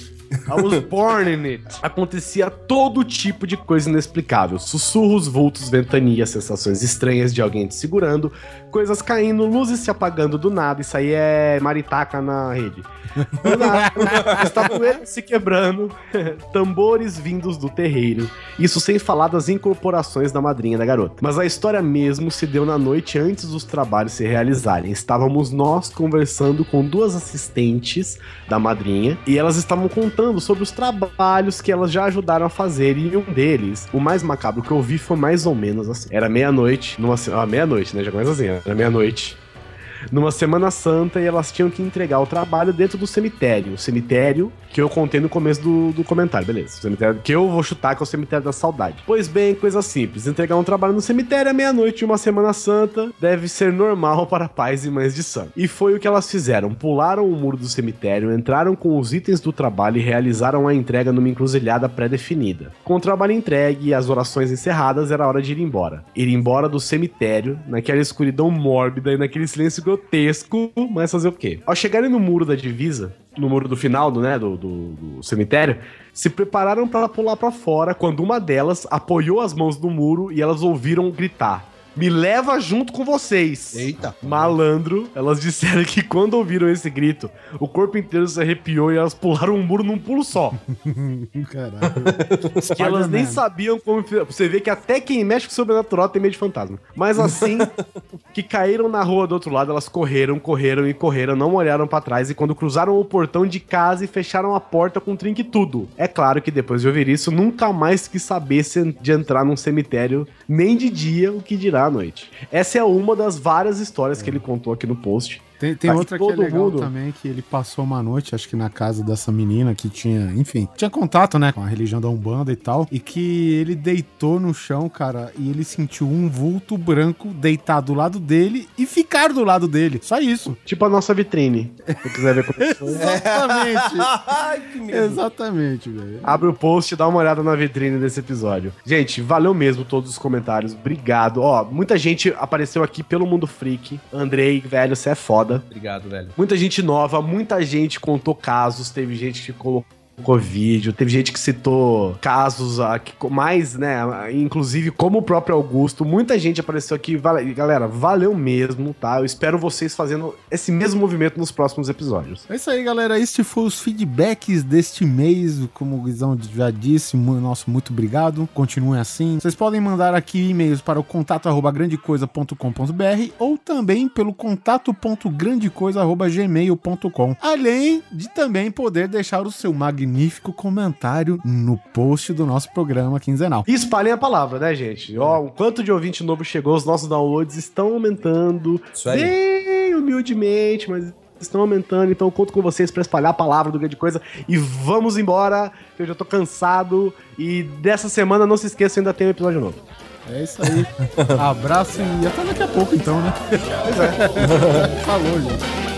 I was born in it. Acontecia todo tipo de coisa inexplicável. Sussurros, vultos, ventania, sensações estranhas de alguém te segurando, coisas caindo, luzes se apagando do nada. Isso aí é maritaca na rede. Do nada, estatuetas se quebrando, tambores vindos do terreiro. Isso sem falar das incorporações da madrinha da garota. Mas a história mesmo se deu na noite antes dos trabalhos se realizarem. Estávamos nós conversando com duas assistentes da madrinha e elas estavam contando sobre os trabalhos que elas já ajudaram a fazer. E um deles, o mais macabro que eu vi foi mais ou menos assim. Era meia-noite, numa ah, meia-noite, né? Já começa assim, era meia-noite numa Semana Santa e elas tinham que entregar o trabalho dentro do cemitério. O cemitério que eu contei no começo do, do comentário, beleza. O cemitério que eu vou chutar que é o cemitério da saudade. Pois bem, coisa simples. Entregar um trabalho no cemitério à meia-noite de uma Semana Santa deve ser normal para pais e mães de santo. E foi o que elas fizeram. Pularam o muro do cemitério, entraram com os itens do trabalho e realizaram a entrega numa encruzilhada pré-definida. Com o trabalho entregue e as orações encerradas, era hora de ir embora. Ir embora do cemitério, naquela escuridão mórbida e naquele silêncio grotesco, mas fazer o quê? Ao chegarem no muro da divisa, no muro do final, do, né, do, do- do cemitério, se prepararam para pular para fora quando uma delas apoiou as mãos no muro e elas ouviram gritar: Me leva junto com vocês! Eita. Malandro, elas disseram que quando ouviram esse grito, o corpo inteiro se arrepiou e elas pularam um muro num pulo só. Caralho. que elas nem sabiam como. Você vê que até quem mexe com o sobrenatural tem medo de fantasma. Mas assim, que caíram na rua do outro lado, elas correram, correram e correram, não olharam pra trás e quando cruzaram o portão de casa e fecharam a porta com trinque tudo. É claro que depois de ouvir isso, nunca mais quis saber de entrar num cemitério, nem de dia, o que dirá à noite. Essa é uma das várias histórias que ele contou aqui no post. Tem, tem Aqui outra que é legal mundo- também, que ele passou uma noite, acho que na casa dessa menina que tinha, enfim, tinha contato, né, com a religião da Umbanda e tal, e que ele deitou no chão, cara, e ele sentiu um vulto branco deitar do lado dele e ficar do lado dele. Só isso. Tipo a nossa vitrine. Se quiser ver como Exatamente. Ai, que medo. Exatamente, velho. Abre o post e dá uma olhada na vitrine desse episódio. Gente, valeu mesmo todos os comentários. Obrigado. Ó, muita gente apareceu aqui pelo Mundo Freak. Andrei, velho, você é foda. Obrigado, velho. Muita gente nova, muita gente contou casos. Teve gente que colocou vídeo, teve gente que citou casos ah, que co- mais, né? ah, Inclusive, como o próprio Augusto, muita gente apareceu aqui. Vale- Galera, valeu mesmo, tá? Eu espero vocês fazendo esse mesmo movimento nos próximos episódios. É isso aí, galera. Este foi os feedbacks deste mês. Como o Guizão já disse, nosso muito obrigado. Continuem assim. Vocês podem mandar aqui e-mails para o contato arroba grandecoisa.com.br ou também pelo contato.grandecoisa.gmail.com. Além de também poder deixar o seu magnífico comentário no post do nosso programa quinzenal. E espalhem a palavra, né, gente? Ó, o quanto de ouvinte novo chegou, os nossos downloads estão aumentando. Isso aí. Bem humildemente, mas estão aumentando. Então eu conto com vocês pra espalhar a palavra do grande coisa. E vamos embora, que eu já tô cansado. E dessa semana, não se esqueça, ainda tem um episódio novo. É isso aí. Abraço e até daqui a pouco, então, né? Pois é. Falou, gente.